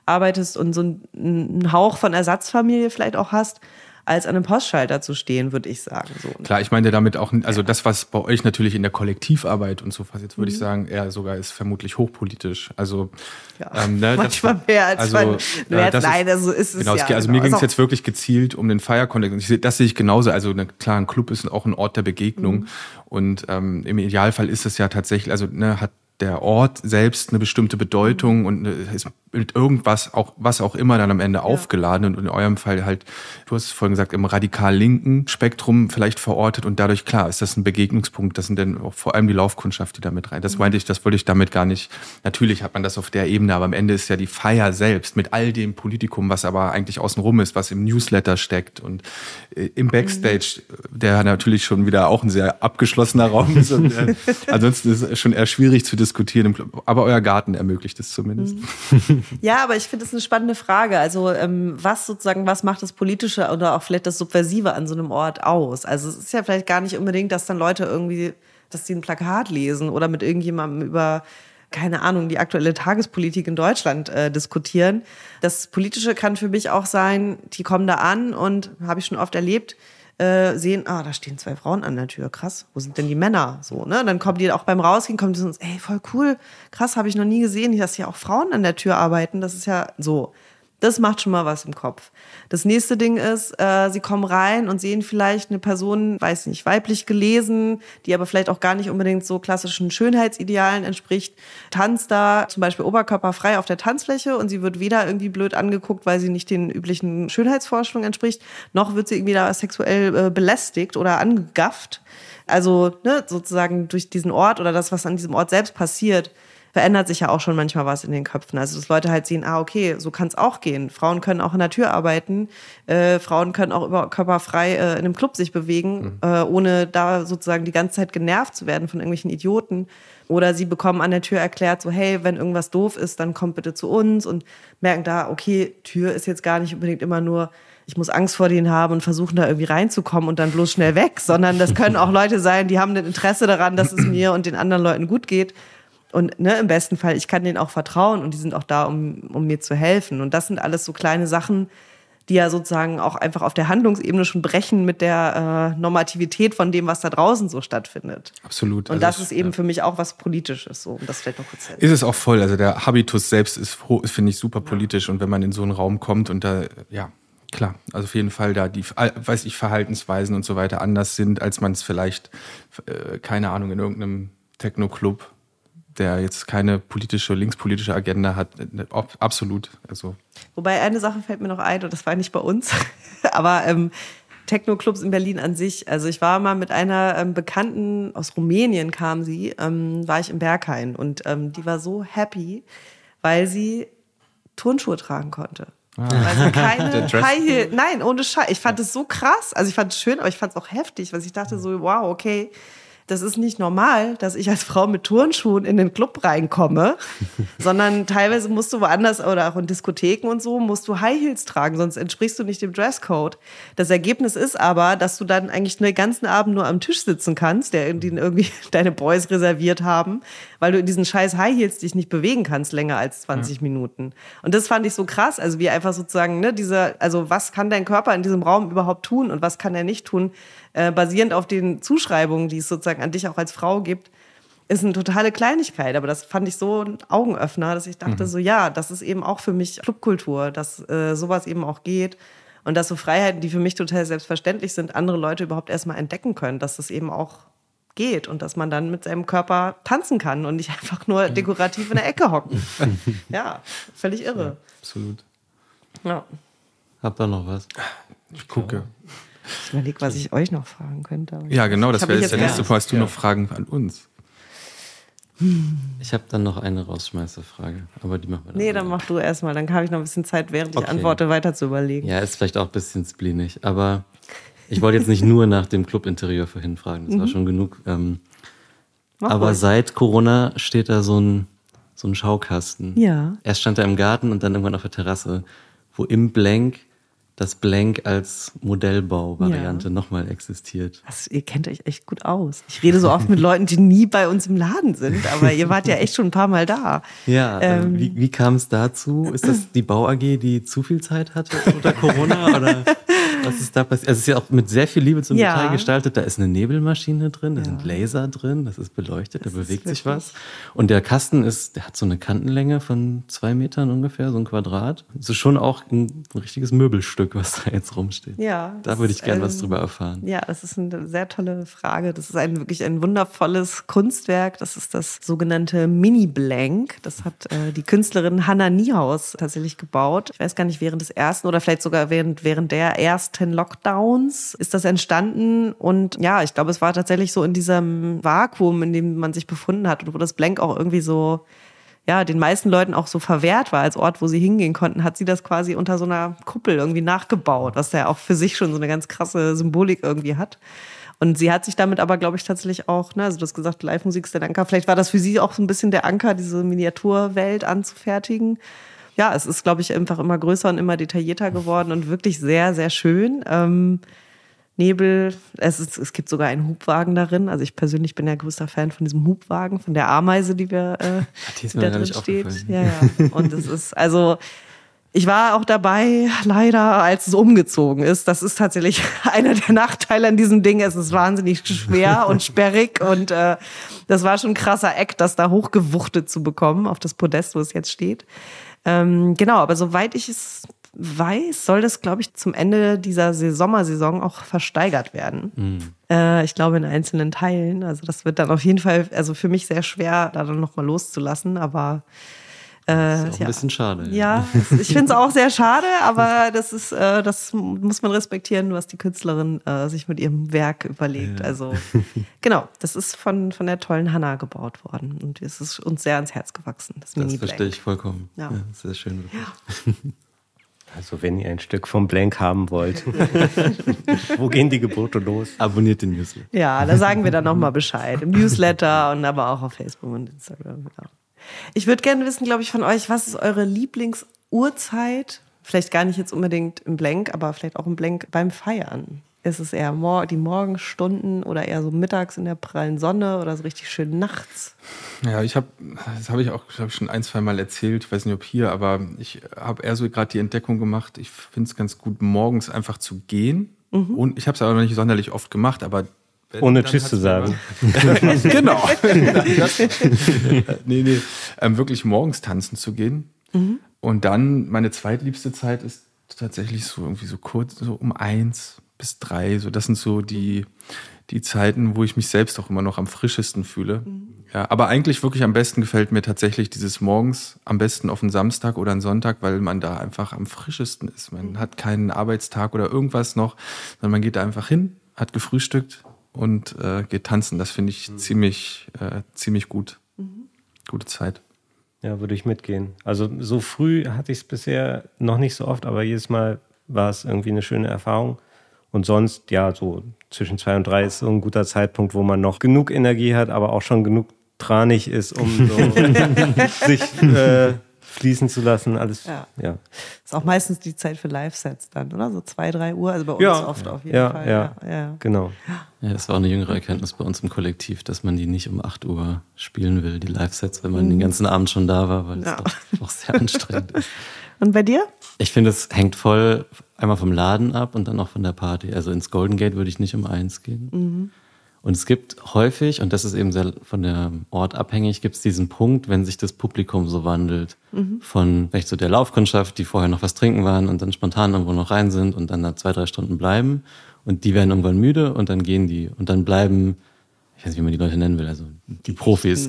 arbeitest und so einen Hauch von Ersatzfamilie vielleicht auch hast als an einem Postschalter zu stehen, würde ich sagen. So. Klar, ich meine damit auch, also das, was bei euch natürlich in der Kollektivarbeit und so was, jetzt würde mhm. ich sagen, eher sogar ist vermutlich hochpolitisch. Also ja, ähm, ne, manchmal das, mehr als also, man, mehr als nein, also ist es genau, ja. Also genau. mir ging es jetzt wirklich gezielt um den. Und das sehe ich genauso. Also ne, klar, ein Club ist auch ein Ort der Begegnung. Mhm. Und ähm, im Idealfall ist es ja tatsächlich, also ne, hat der Ort selbst eine bestimmte Bedeutung und ist mit irgendwas, auch, was auch immer dann am Ende ja. aufgeladen und in eurem Fall halt, du hast es vorhin gesagt, im radikal linken Spektrum vielleicht verortet und dadurch, klar, ist das ein Begegnungspunkt. Das sind dann auch vor allem die Laufkundschaft, die da mit rein. Das mhm. meinte ich, das wollte ich damit gar nicht. Natürlich hat man das auf der Ebene, aber am Ende ist ja die Feier selbst mit all dem Politikum, was aber eigentlich außenrum ist, was im Newsletter steckt und äh, im Backstage, mhm. der natürlich schon wieder auch ein sehr abgeschlossener Raum ist. Und, äh, (laughs) ansonsten ist es schon eher schwierig zu diskutieren, aber euer Garten ermöglicht es zumindest. Mhm. Ja, aber ich finde es eine spannende Frage. Also ähm, was sozusagen, was macht das Politische oder auch vielleicht das Subversive an so einem Ort aus? Also es ist ja vielleicht gar nicht unbedingt, dass dann Leute irgendwie, dass sie ein Plakat lesen oder mit irgendjemandem über keine Ahnung, die aktuelle Tagespolitik in Deutschland äh, diskutieren. Das Politische kann für mich auch sein, die kommen da an und habe ich schon oft erlebt, äh, sehen, ah, da stehen zwei Frauen an der Tür, krass, wo sind denn die Männer? So, ne? Dann kommen die auch beim Rausgehen, kommen die zu ey, voll cool, krass, habe ich noch nie gesehen, dass hier auch Frauen an der Tür arbeiten. Das ist ja so. Das macht schon mal was im Kopf. Das nächste Ding ist, äh, sie kommen rein und sehen vielleicht eine Person, weiß nicht, weiblich gelesen, die aber vielleicht auch gar nicht unbedingt so klassischen Schönheitsidealen entspricht, tanzt da zum Beispiel oberkörperfrei auf der Tanzfläche und sie wird weder irgendwie blöd angeguckt, weil sie nicht den üblichen Schönheitsvorstellungen entspricht, noch wird sie irgendwie da sexuell äh, belästigt oder angegafft. Also ne, sozusagen durch diesen Ort oder das, was an diesem Ort selbst passiert, verändert sich ja auch schon manchmal was in den Köpfen. Also dass Leute halt sehen, ah, okay, so kann es auch gehen. Frauen können auch in der Tür arbeiten, äh, Frauen können auch über körperfrei äh, in einem Club sich bewegen, mhm. äh, ohne da sozusagen die ganze Zeit genervt zu werden von irgendwelchen Idioten. Oder sie bekommen an der Tür erklärt, so, hey, wenn irgendwas doof ist, dann kommt bitte zu uns und merken da, okay, Tür ist jetzt gar nicht unbedingt immer nur ich muss Angst vor denen haben und versuchen da irgendwie reinzukommen und dann bloß schnell weg, sondern das können auch (laughs) Leute sein, die haben ein Interesse daran, dass es mir und den anderen Leuten gut geht und ne, im besten Fall, ich kann denen auch vertrauen und die sind auch da, um, um mir zu helfen. Und das sind alles so kleine Sachen, die ja sozusagen auch einfach auf der Handlungsebene schon brechen mit der äh, Normativität von dem, was da draußen so stattfindet. Absolut. Und also das ist eben ja. für mich auch was Politisches, so, um das vielleicht noch kurz zu Ist es auch voll. Also der Habitus selbst ist, finde ich, super politisch. Ja. Und wenn man in so einen Raum kommt und da, ja, klar, also auf jeden Fall da die, weiß ich, Verhaltensweisen und so weiter anders sind, als man es vielleicht, äh, keine Ahnung, in irgendeinem Techno-Club der jetzt keine politische, linkspolitische Agenda hat. Absolut. Also. Wobei eine Sache fällt mir noch ein, und das war nicht bei uns, (laughs) aber ähm, Techno-Clubs in Berlin an sich. Also ich war mal mit einer ähm, Bekannten aus Rumänien kam sie, ähm, war ich im Berghain und ähm, die war so happy, weil sie Turnschuhe tragen konnte. Ah. Sie keine (laughs) High Heel, nein, ohne Scheiß. Ich fand es so krass. Also ich fand es schön, aber ich fand es auch heftig, weil ich dachte so, wow, okay, das ist nicht normal, dass ich als Frau mit Turnschuhen in den Club reinkomme, (laughs) sondern teilweise musst du woanders oder auch in Diskotheken und so, musst du High Heels tragen, sonst entsprichst du nicht dem Dresscode. Das Ergebnis ist aber, dass du dann eigentlich den ganzen Abend nur am Tisch sitzen kannst, der den irgendwie (laughs) deine Boys reserviert haben, weil du in diesen scheiß High Heels dich nicht bewegen kannst länger als 20 ja. Minuten. Und das fand ich so krass, also wie einfach sozusagen, ne, dieser, also was kann dein Körper in diesem Raum überhaupt tun und was kann er nicht tun? Äh, basierend auf den Zuschreibungen, die es sozusagen an dich auch als Frau gibt, ist eine totale Kleinigkeit. Aber das fand ich so ein Augenöffner, dass ich dachte, mhm. so ja, das ist eben auch für mich Clubkultur, dass äh, sowas eben auch geht. Und dass so Freiheiten, die für mich total selbstverständlich sind, andere Leute überhaupt erstmal entdecken können, dass das eben auch geht und dass man dann mit seinem Körper tanzen kann und nicht (laughs) einfach nur dekorativ in der Ecke hocken. (laughs) ja, völlig irre. Ja, absolut. Ja. Habt ihr noch was? Ich gucke. Ich überlege, was ich euch noch fragen könnte. Ja, genau, das wäre jetzt der nächste Punkt. Hast du ja. noch Fragen an uns? Ich habe dann noch eine Rausschmeißerfrage, aber die machen wir dann. Nee, dann mach du erstmal. Dann habe ich noch ein bisschen Zeit, während ich okay. antworte, weiter zu überlegen. Ja, ist vielleicht auch ein bisschen spleenig, aber ich wollte jetzt nicht nur nach dem Clubinterieur vorhin fragen, das mhm. war schon genug. Ähm, aber ruhig. seit Corona steht da so ein, so ein Schaukasten. Ja. Erst stand er im Garten und dann irgendwann auf der Terrasse, wo im Blank das Blank als Modellbauvariante ja. nochmal existiert. Das, ihr kennt euch echt gut aus. Ich rede so oft mit Leuten, die nie bei uns im Laden sind, aber ihr wart ja echt schon ein paar Mal da. Ja, äh, ähm, wie, wie kam es dazu? Ist das die Bau AG, die zu viel Zeit hatte unter Corona? oder (laughs) was ist da passiert? Also es ist ja auch mit sehr viel Liebe zum ja. Detail gestaltet. Da ist eine Nebelmaschine drin, da ja. sind Laser drin, das ist beleuchtet, das da bewegt sich was. Und der Kasten ist, der hat so eine Kantenlänge von zwei Metern ungefähr, so ein Quadrat. Das ist schon auch ein, ein richtiges Möbelstück, was da jetzt rumsteht. Ja. Da würde ich gerne was drüber erfahren. Ja, das ist eine sehr tolle Frage. Das ist ein wirklich ein wundervolles Kunstwerk. Das ist das sogenannte Mini-Blank. Das hat äh, die Künstlerin Hanna Niehaus tatsächlich gebaut. Ich weiß gar nicht, während des ersten oder vielleicht sogar während, während der ersten Lockdowns ist das entstanden. Und ja, ich glaube, es war tatsächlich so in diesem Vakuum, in dem man sich befunden hat und wo das Blank auch irgendwie so ja, den meisten Leuten auch so verwehrt war als Ort, wo sie hingehen konnten, hat sie das quasi unter so einer Kuppel irgendwie nachgebaut, was ja auch für sich schon so eine ganz krasse Symbolik irgendwie hat. Und sie hat sich damit aber, glaube ich, tatsächlich auch, ne, also du hast gesagt, Live-Musik ist der Anker. Vielleicht war das für sie auch so ein bisschen der Anker, diese Miniaturwelt anzufertigen. Ja, es ist, glaube ich, einfach immer größer und immer detaillierter geworden und wirklich sehr, sehr schön. Ähm, Nebel. Es, ist, es gibt sogar einen Hubwagen darin. Also ich persönlich bin ja größter Fan von diesem Hubwagen, von der Ameise, die wir äh, die, die da drin steht. Ja, ja. Und es ist also ich war auch dabei, leider, als es umgezogen ist. Das ist tatsächlich (laughs) einer der Nachteile an diesem Ding. Es ist wahnsinnig schwer und sperrig und äh, das war schon ein krasser Eck, das da hochgewuchtet zu bekommen auf das Podest, wo es jetzt steht. Ähm, genau, aber soweit ich es weiß, soll das, glaube ich, zum Ende dieser Sommersaison auch versteigert werden. Mhm. Äh, ich glaube in einzelnen Teilen. Also das wird dann auf jeden Fall, also für mich sehr schwer, da dann nochmal loszulassen, aber das ist auch ja. ein bisschen schade. Ja, ja ich finde es auch sehr schade, aber das ist, äh, das muss man respektieren, was die Künstlerin äh, sich mit ihrem Werk überlegt. Ja. Also (laughs) genau, das ist von, von der tollen Hanna gebaut worden und es ist uns sehr ans Herz gewachsen. Das, das verstehe ich vollkommen. Ja. sehr schön. Wirklich. (laughs) Also wenn ihr ein Stück vom Blank haben wollt, (laughs) wo gehen die Gebote los? Abonniert den Newsletter. Ja, da sagen wir dann nochmal Bescheid. Im Newsletter und aber auch auf Facebook und Instagram. Ja. Ich würde gerne wissen, glaube ich, von euch, was ist eure Lieblingsuhrzeit? Vielleicht gar nicht jetzt unbedingt im Blank, aber vielleicht auch im Blank beim Feiern. Ist es eher die Morgenstunden oder eher so mittags in der prallen Sonne oder so richtig schön nachts? Ja, ich habe, das habe ich auch ich, schon ein, zwei Mal erzählt, ich weiß nicht ob hier, aber ich habe eher so gerade die Entdeckung gemacht, ich finde es ganz gut, morgens einfach zu gehen. Mhm. Und ich habe es aber noch nicht sonderlich oft gemacht, aber ohne Tschüss zu sagen. (laughs) genau. (laughs) (laughs) nee, nee. Ähm, wirklich morgens tanzen zu gehen. Mhm. Und dann, meine zweitliebste Zeit ist tatsächlich so irgendwie so kurz, so um eins bis drei. So, das sind so die, die Zeiten, wo ich mich selbst auch immer noch am frischesten fühle. Mhm. Ja, aber eigentlich wirklich am besten gefällt mir tatsächlich dieses morgens, am besten auf einen Samstag oder einen Sonntag, weil man da einfach am frischesten ist. Man mhm. hat keinen Arbeitstag oder irgendwas noch, sondern man geht da einfach hin, hat gefrühstückt und äh, geht tanzen. Das finde ich mhm. ziemlich, äh, ziemlich gut. Mhm. Gute Zeit. Ja, würde ich mitgehen. Also so früh hatte ich es bisher noch nicht so oft, aber jedes Mal war es irgendwie eine schöne Erfahrung. Und sonst, ja, so zwischen zwei und drei ist so ein guter Zeitpunkt, wo man noch genug Energie hat, aber auch schon genug tranig ist, um so (laughs) (laughs) sich äh, fließen zu lassen. Alles, ja. ja. Ist auch meistens die Zeit für Live-Sets dann, oder? So zwei, drei Uhr. Also bei uns ja. oft auf jeden ja, Fall. Ja, ja, genau. Ja, das war auch eine jüngere Erkenntnis bei uns im Kollektiv, dass man die nicht um 8 Uhr spielen will, die Live-Sets, wenn man mhm. den ganzen Abend schon da war, weil es auch, auch sehr anstrengend ist. (laughs) Und bei dir? Ich finde, es hängt voll einmal vom Laden ab und dann auch von der Party. Also ins Golden Gate würde ich nicht um eins gehen. Mhm. Und es gibt häufig, und das ist eben sehr von der Ort abhängig, gibt es diesen Punkt, wenn sich das Publikum so wandelt. Mhm. Von vielleicht so der Laufkundschaft, die vorher noch was trinken waren und dann spontan irgendwo noch rein sind und dann da zwei, drei Stunden bleiben. Und die werden irgendwann müde und dann gehen die. Und dann bleiben ich weiß nicht, wie man die Leute nennen will, also die Profis.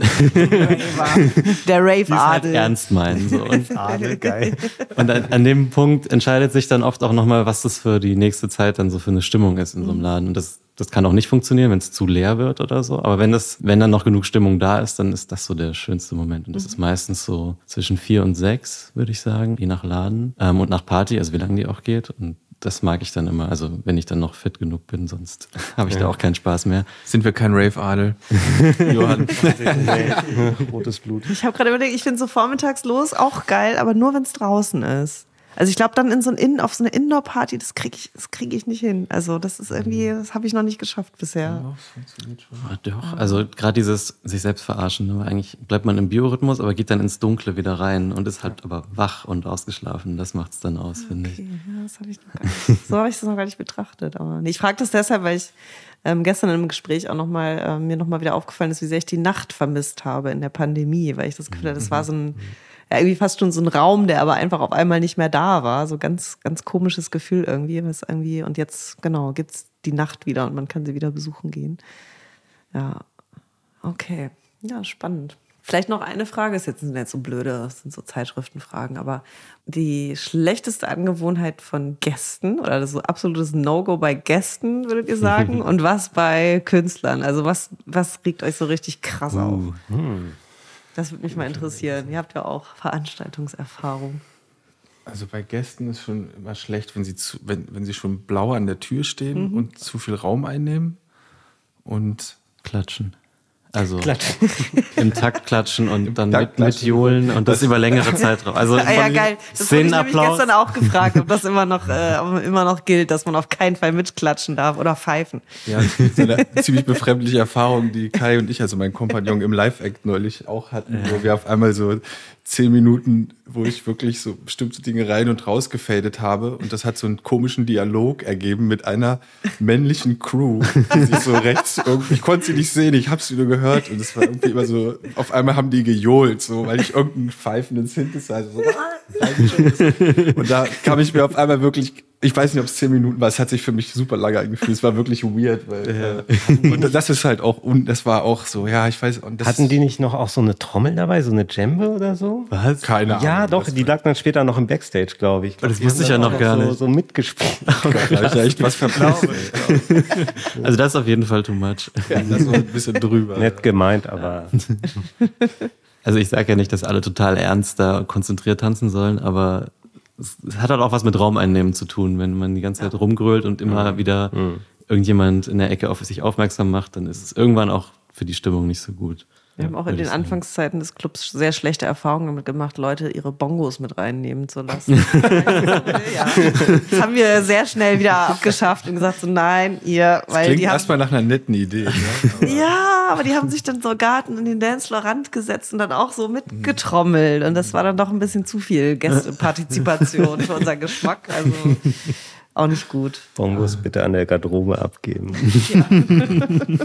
Der Rave-Adel. Halt ernst meinen. So. Und, Adel, geil. und an, an, dem Punkt entscheidet sich dann oft auch nochmal, was das für die nächste Zeit dann so für eine Stimmung ist in so einem Laden. Und das, das kann auch nicht funktionieren, wenn es zu leer wird oder so. Aber wenn das, wenn dann noch genug Stimmung da ist, dann ist das so der schönste Moment. Und das mhm. ist meistens so zwischen vier und sechs, würde ich sagen, je nach Laden ähm, und nach Party, also wie lange die auch geht. Und das mag ich dann immer. Also wenn ich dann noch fit genug bin, sonst (laughs) habe ich ja. da auch keinen Spaß mehr. Sind wir kein Rave-Adel? (laughs) Johann. (laughs) Rotes Blut. Ich habe gerade überlegt, ich finde so vormittags los auch geil, aber nur wenn es draußen ist. Also ich glaube dann in so ein In auf so eine Indoor-Party, das kriege ich, das kriege ich nicht hin. Also das ist irgendwie, das habe ich noch nicht geschafft bisher. Ja, das funktioniert schon. Ja, doch, also gerade dieses sich selbst verarschen, ne? eigentlich bleibt man im Biorhythmus, aber geht dann ins Dunkle wieder rein und ist halt aber wach und ausgeschlafen. Das macht es dann aus, okay, finde ich. Ja, das habe ich noch gar nicht. (laughs) so habe ich das noch gar nicht betrachtet. Aber nee, ich frage das deshalb, weil ich ähm, gestern im Gespräch auch noch mal äh, mir nochmal wieder aufgefallen ist, wie sehr ich die Nacht vermisst habe in der Pandemie, weil ich das Gefühl hatte, das war so ein mhm ja, irgendwie fast schon so ein Raum, der aber einfach auf einmal nicht mehr da war. So ganz, ganz komisches Gefühl irgendwie. Was irgendwie und jetzt, genau, gibt's die Nacht wieder und man kann sie wieder besuchen gehen. Ja, okay. Ja, spannend. Vielleicht noch eine Frage, ist jetzt nicht so blöde, das sind so Zeitschriftenfragen, aber die schlechteste Angewohnheit von Gästen oder so absolutes No-Go bei Gästen, würdet ihr sagen? (laughs) und was bei Künstlern? Also was, was regt euch so richtig krass uh, auf? Hm. Das würde mich mal interessieren. Ihr habt ja auch Veranstaltungserfahrung. Also bei Gästen ist schon immer schlecht, wenn sie, zu, wenn, wenn sie schon blau an der Tür stehen mhm. und zu viel Raum einnehmen und klatschen. Also klatschen. (laughs) im Takt klatschen und Im dann mit, mit Johlen und das über längere Zeitraum. Also (laughs) ja, ja geil. Das habe ich nämlich gestern auch gefragt, ob das immer noch, äh, immer noch gilt, dass man auf keinen Fall mitklatschen darf oder pfeifen. Ja, das ist eine (laughs) ziemlich befremdliche Erfahrung, die Kai und ich, also mein Kompagnon im Live-Act neulich auch hatten, wo wir auf einmal so zehn Minuten, wo ich wirklich so bestimmte Dinge rein und raus gefadet habe. Und das hat so einen komischen Dialog ergeben mit einer männlichen Crew, die sich so rechts irgendwie, ich konnte sie nicht sehen, ich habe sie nur gehört. Und es war irgendwie immer so, auf einmal haben die gejohlt, so, weil ich irgendeinen pfeifenden Synthesizer so (laughs) und da kam ich mir auf einmal wirklich ich weiß nicht, ob es zehn Minuten war, es hat sich für mich super lange angefühlt. Es war wirklich weird, weil ja. äh, und das ist halt auch und das war auch so, ja, ich weiß. Und Hatten die nicht noch auch so eine Trommel dabei, so eine Djembe oder so? Was? Keine Ahnung. Ja, doch, die lag dann später noch im Backstage, glaube ich. Glaub, das wusste ich ja noch gar nicht. So mitgespielt. (laughs) Oh, da ich ja echt was verpasst. also das ist auf jeden Fall too much. Ja, das war ein bisschen drüber. Nett gemeint, aber. Also ich sage ja nicht, dass alle total ernst da konzentriert tanzen sollen, aber es hat halt auch was mit Raumeinnehmen zu tun. Wenn man die ganze Zeit rumgrölt und immer mhm. wieder mhm. irgendjemand in der Ecke auf sich aufmerksam macht, dann ist es irgendwann auch für die Stimmung nicht so gut. Wir ja, haben auch in den Anfangszeiten des Clubs sehr schlechte Erfahrungen damit gemacht, Leute ihre Bongos mit reinnehmen zu lassen. (laughs) ja. Das haben wir sehr schnell wieder abgeschafft und gesagt, so nein, ihr, weil das klingt die haben. Erstmal nach einer netten Idee. Ne? Aber ja, aber die haben sich dann so Garten in den Dancefloor-Rand gesetzt und dann auch so mitgetrommelt. Und das war dann doch ein bisschen zu viel Gästepartizipation für unseren Geschmack. Also auch nicht gut. Bongos bitte an der Garderobe abgeben. Ja. (laughs)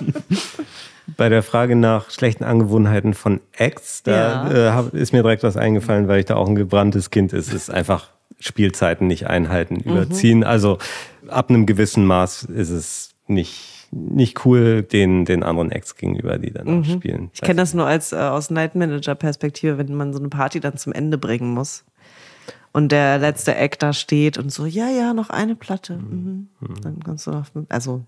bei der Frage nach schlechten Angewohnheiten von Acts, da ja. äh, ist mir direkt was eingefallen, weil ich da auch ein gebranntes Kind ist. Es ist einfach Spielzeiten nicht einhalten, mhm. überziehen. Mhm. Also ab einem gewissen Maß ist es nicht, nicht cool den, den anderen Acts gegenüber, die dann mhm. spielen. Ich kenne das nur als äh, aus Night Manager Perspektive, wenn man so eine Party dann zum Ende bringen muss und der letzte Eck da steht und so, ja, ja, noch eine Platte. Mhm. Mhm. Dann kannst du noch, also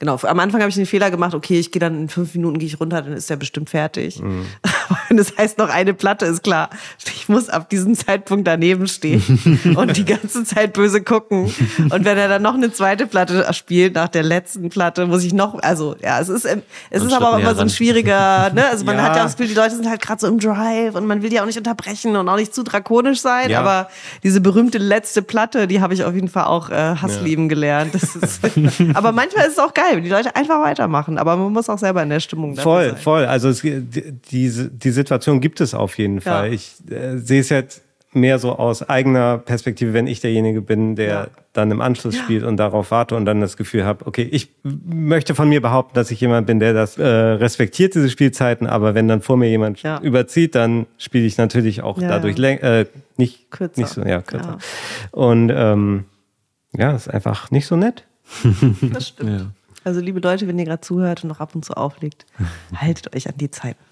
genau, am Anfang habe ich den Fehler gemacht, okay, ich gehe dann in fünf Minuten gehe ich runter, dann ist der bestimmt fertig. Mhm. (laughs) das heißt, noch eine Platte ist klar. Ich muss ab diesem Zeitpunkt daneben stehen (laughs) und die ganze Zeit böse gucken. Und wenn er dann noch eine zweite Platte spielt, nach der letzten Platte, muss ich noch, also ja, es ist, es ist aber auch immer so ein schwieriger, ne? Also man (laughs) ja. hat ja auch das Gefühl, die Leute sind halt gerade so im Drive und man will die auch nicht unterbrechen und auch nicht zu drakonisch sein, ja. aber diese berühmte letzte Platte, die habe ich auf jeden Fall auch äh, Hasslieben ja. gelernt. Ist, (laughs) aber manchmal ist es auch geil, wenn die Leute einfach weitermachen. Aber man muss auch selber in der Stimmung Voll, sein. voll. Also es, die, die Situation gibt es auf jeden Fall. Ja. Ich äh, sehe es jetzt mehr so aus eigener Perspektive, wenn ich derjenige bin, der. Dann im Anschluss ja. spielt und darauf warte und dann das Gefühl habe, okay, ich möchte von mir behaupten, dass ich jemand bin, der das äh, respektiert, diese Spielzeiten, aber wenn dann vor mir jemand ja. überzieht, dann spiele ich natürlich auch dadurch äh, nicht, kürzer. nicht so, ja, kürzer. Und ähm, ja, ist einfach nicht so nett. Das stimmt. (laughs) Also liebe Leute, wenn ihr gerade zuhört und noch ab und zu auflegt, haltet euch an die Zeiten.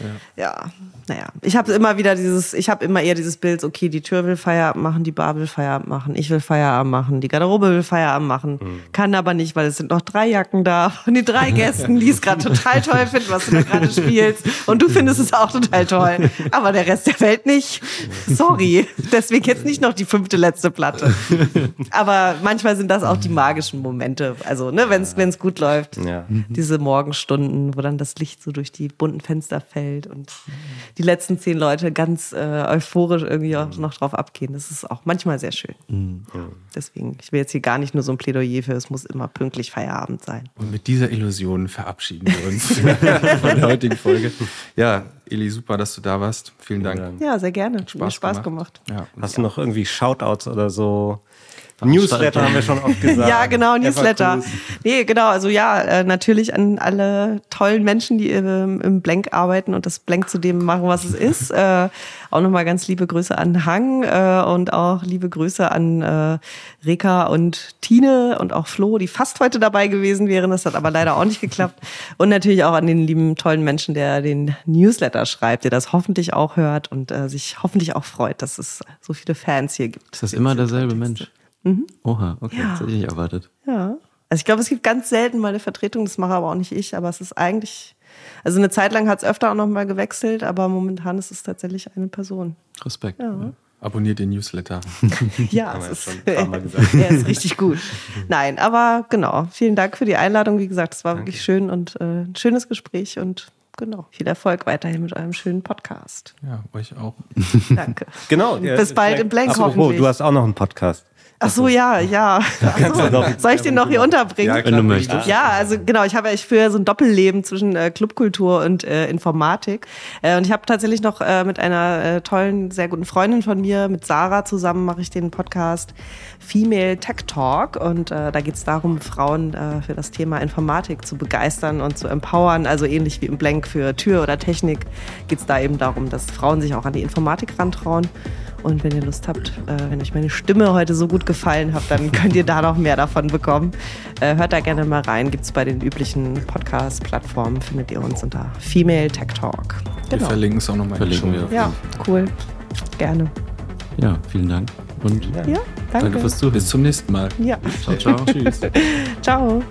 Ja. ja, naja. Ich habe immer wieder dieses, ich habe immer eher dieses Bild, okay, die Tür will Feierabend machen, die Bar will Feierabend machen, ich will Feierabend machen, die Garderobe will Feierabend machen, mhm. kann aber nicht, weil es sind noch drei Jacken da und die drei Gästen, die es gerade total toll (laughs) finden, was du da gerade spielst und du findest es auch total toll, aber der Rest der Welt nicht. Sorry, deswegen jetzt nicht noch die fünfte letzte Platte. Aber manchmal sind das auch die magischen Momente, also ne, wenn es gut läuft, ja. diese Morgenstunden, wo dann das Licht so durch die bunten Fenster fällt und die letzten zehn Leute ganz äh, euphorisch irgendwie auch noch drauf abgehen. Das ist auch manchmal sehr schön. Mhm. Deswegen, ich will jetzt hier gar nicht nur so ein Plädoyer für, es muss immer pünktlich Feierabend sein. Und mit dieser Illusion verabschieden wir uns (laughs) von der heutigen Folge. Ja, Eli, super, dass du da warst. Vielen Dank. Ja, sehr gerne. Hat Spaß, Spaß gemacht. gemacht. Ja. Hast du noch irgendwie Shoutouts oder so? Newsletter haben wir schon oft gesagt. (laughs) ja, genau, Newsletter. Nee, genau, also ja, äh, natürlich an alle tollen Menschen, die im, im Blank arbeiten und das Blank zu dem machen, was es ist. (laughs) äh, auch nochmal ganz liebe Grüße an Hang äh, und auch liebe Grüße an äh, Reka und Tine und auch Flo, die fast heute dabei gewesen wären. Das hat aber leider auch nicht geklappt. (laughs) Und natürlich auch an den lieben, tollen Menschen, der den Newsletter schreibt, der das hoffentlich auch hört und äh, sich hoffentlich auch freut, dass es so viele Fans hier gibt. Ist das immer derselbe Mensch? Mhm. Oha, okay, ja. das hätte ich nicht erwartet. Ja. Also ich glaube, es gibt ganz selten mal eine Vertretung, das mache aber auch nicht ich, aber es ist eigentlich, also eine Zeit lang hat es öfter auch noch mal gewechselt, aber momentan ist es tatsächlich eine Person. Respekt. Ja. Abonniert den Newsletter. (laughs) (laughs) ja, es ist, er ist richtig gut. Nein, aber genau. Vielen Dank für die Einladung. Wie gesagt, es war Danke. wirklich schön und äh, ein schönes Gespräch und genau. Viel Erfolg weiterhin mit eurem schönen Podcast. Ja, euch auch. Danke. (laughs) genau. Bis bald im Blank hoffentlich. Du hast auch noch einen Podcast. Ach so, ja, ja. So. Soll ich den noch hier unterbringen? Ja, wenn du möchtest. Ja, also genau, ich habe ja ich für so ein Doppelleben zwischen äh, Clubkultur und äh, Informatik. Äh, und ich habe tatsächlich noch äh, mit einer äh, tollen, sehr guten Freundin von mir, mit Sarah zusammen, mache ich den Podcast Female Tech Talk. Und äh, da geht es darum, Frauen äh, für das Thema Informatik zu begeistern und zu empowern. Also ähnlich wie im Blank für Tür oder Technik geht es da eben darum, dass Frauen sich auch an die Informatik rantrauen. Und wenn ihr Lust habt, äh, wenn euch meine Stimme heute so gut gefallen hat, dann könnt ihr da noch mehr davon bekommen. Äh, hört da gerne mal rein. Gibt es bei den üblichen Podcast-Plattformen, findet ihr uns unter Female Tech Talk. Genau. Wir verlinken es auch nochmal in die wir. Ja, cool. Gerne. Ja, vielen Dank. Und ja, danke. danke fürs Zuhören. Bis zum nächsten Mal. Ja. Ciao, ciao. (laughs) Tschüss. ciao.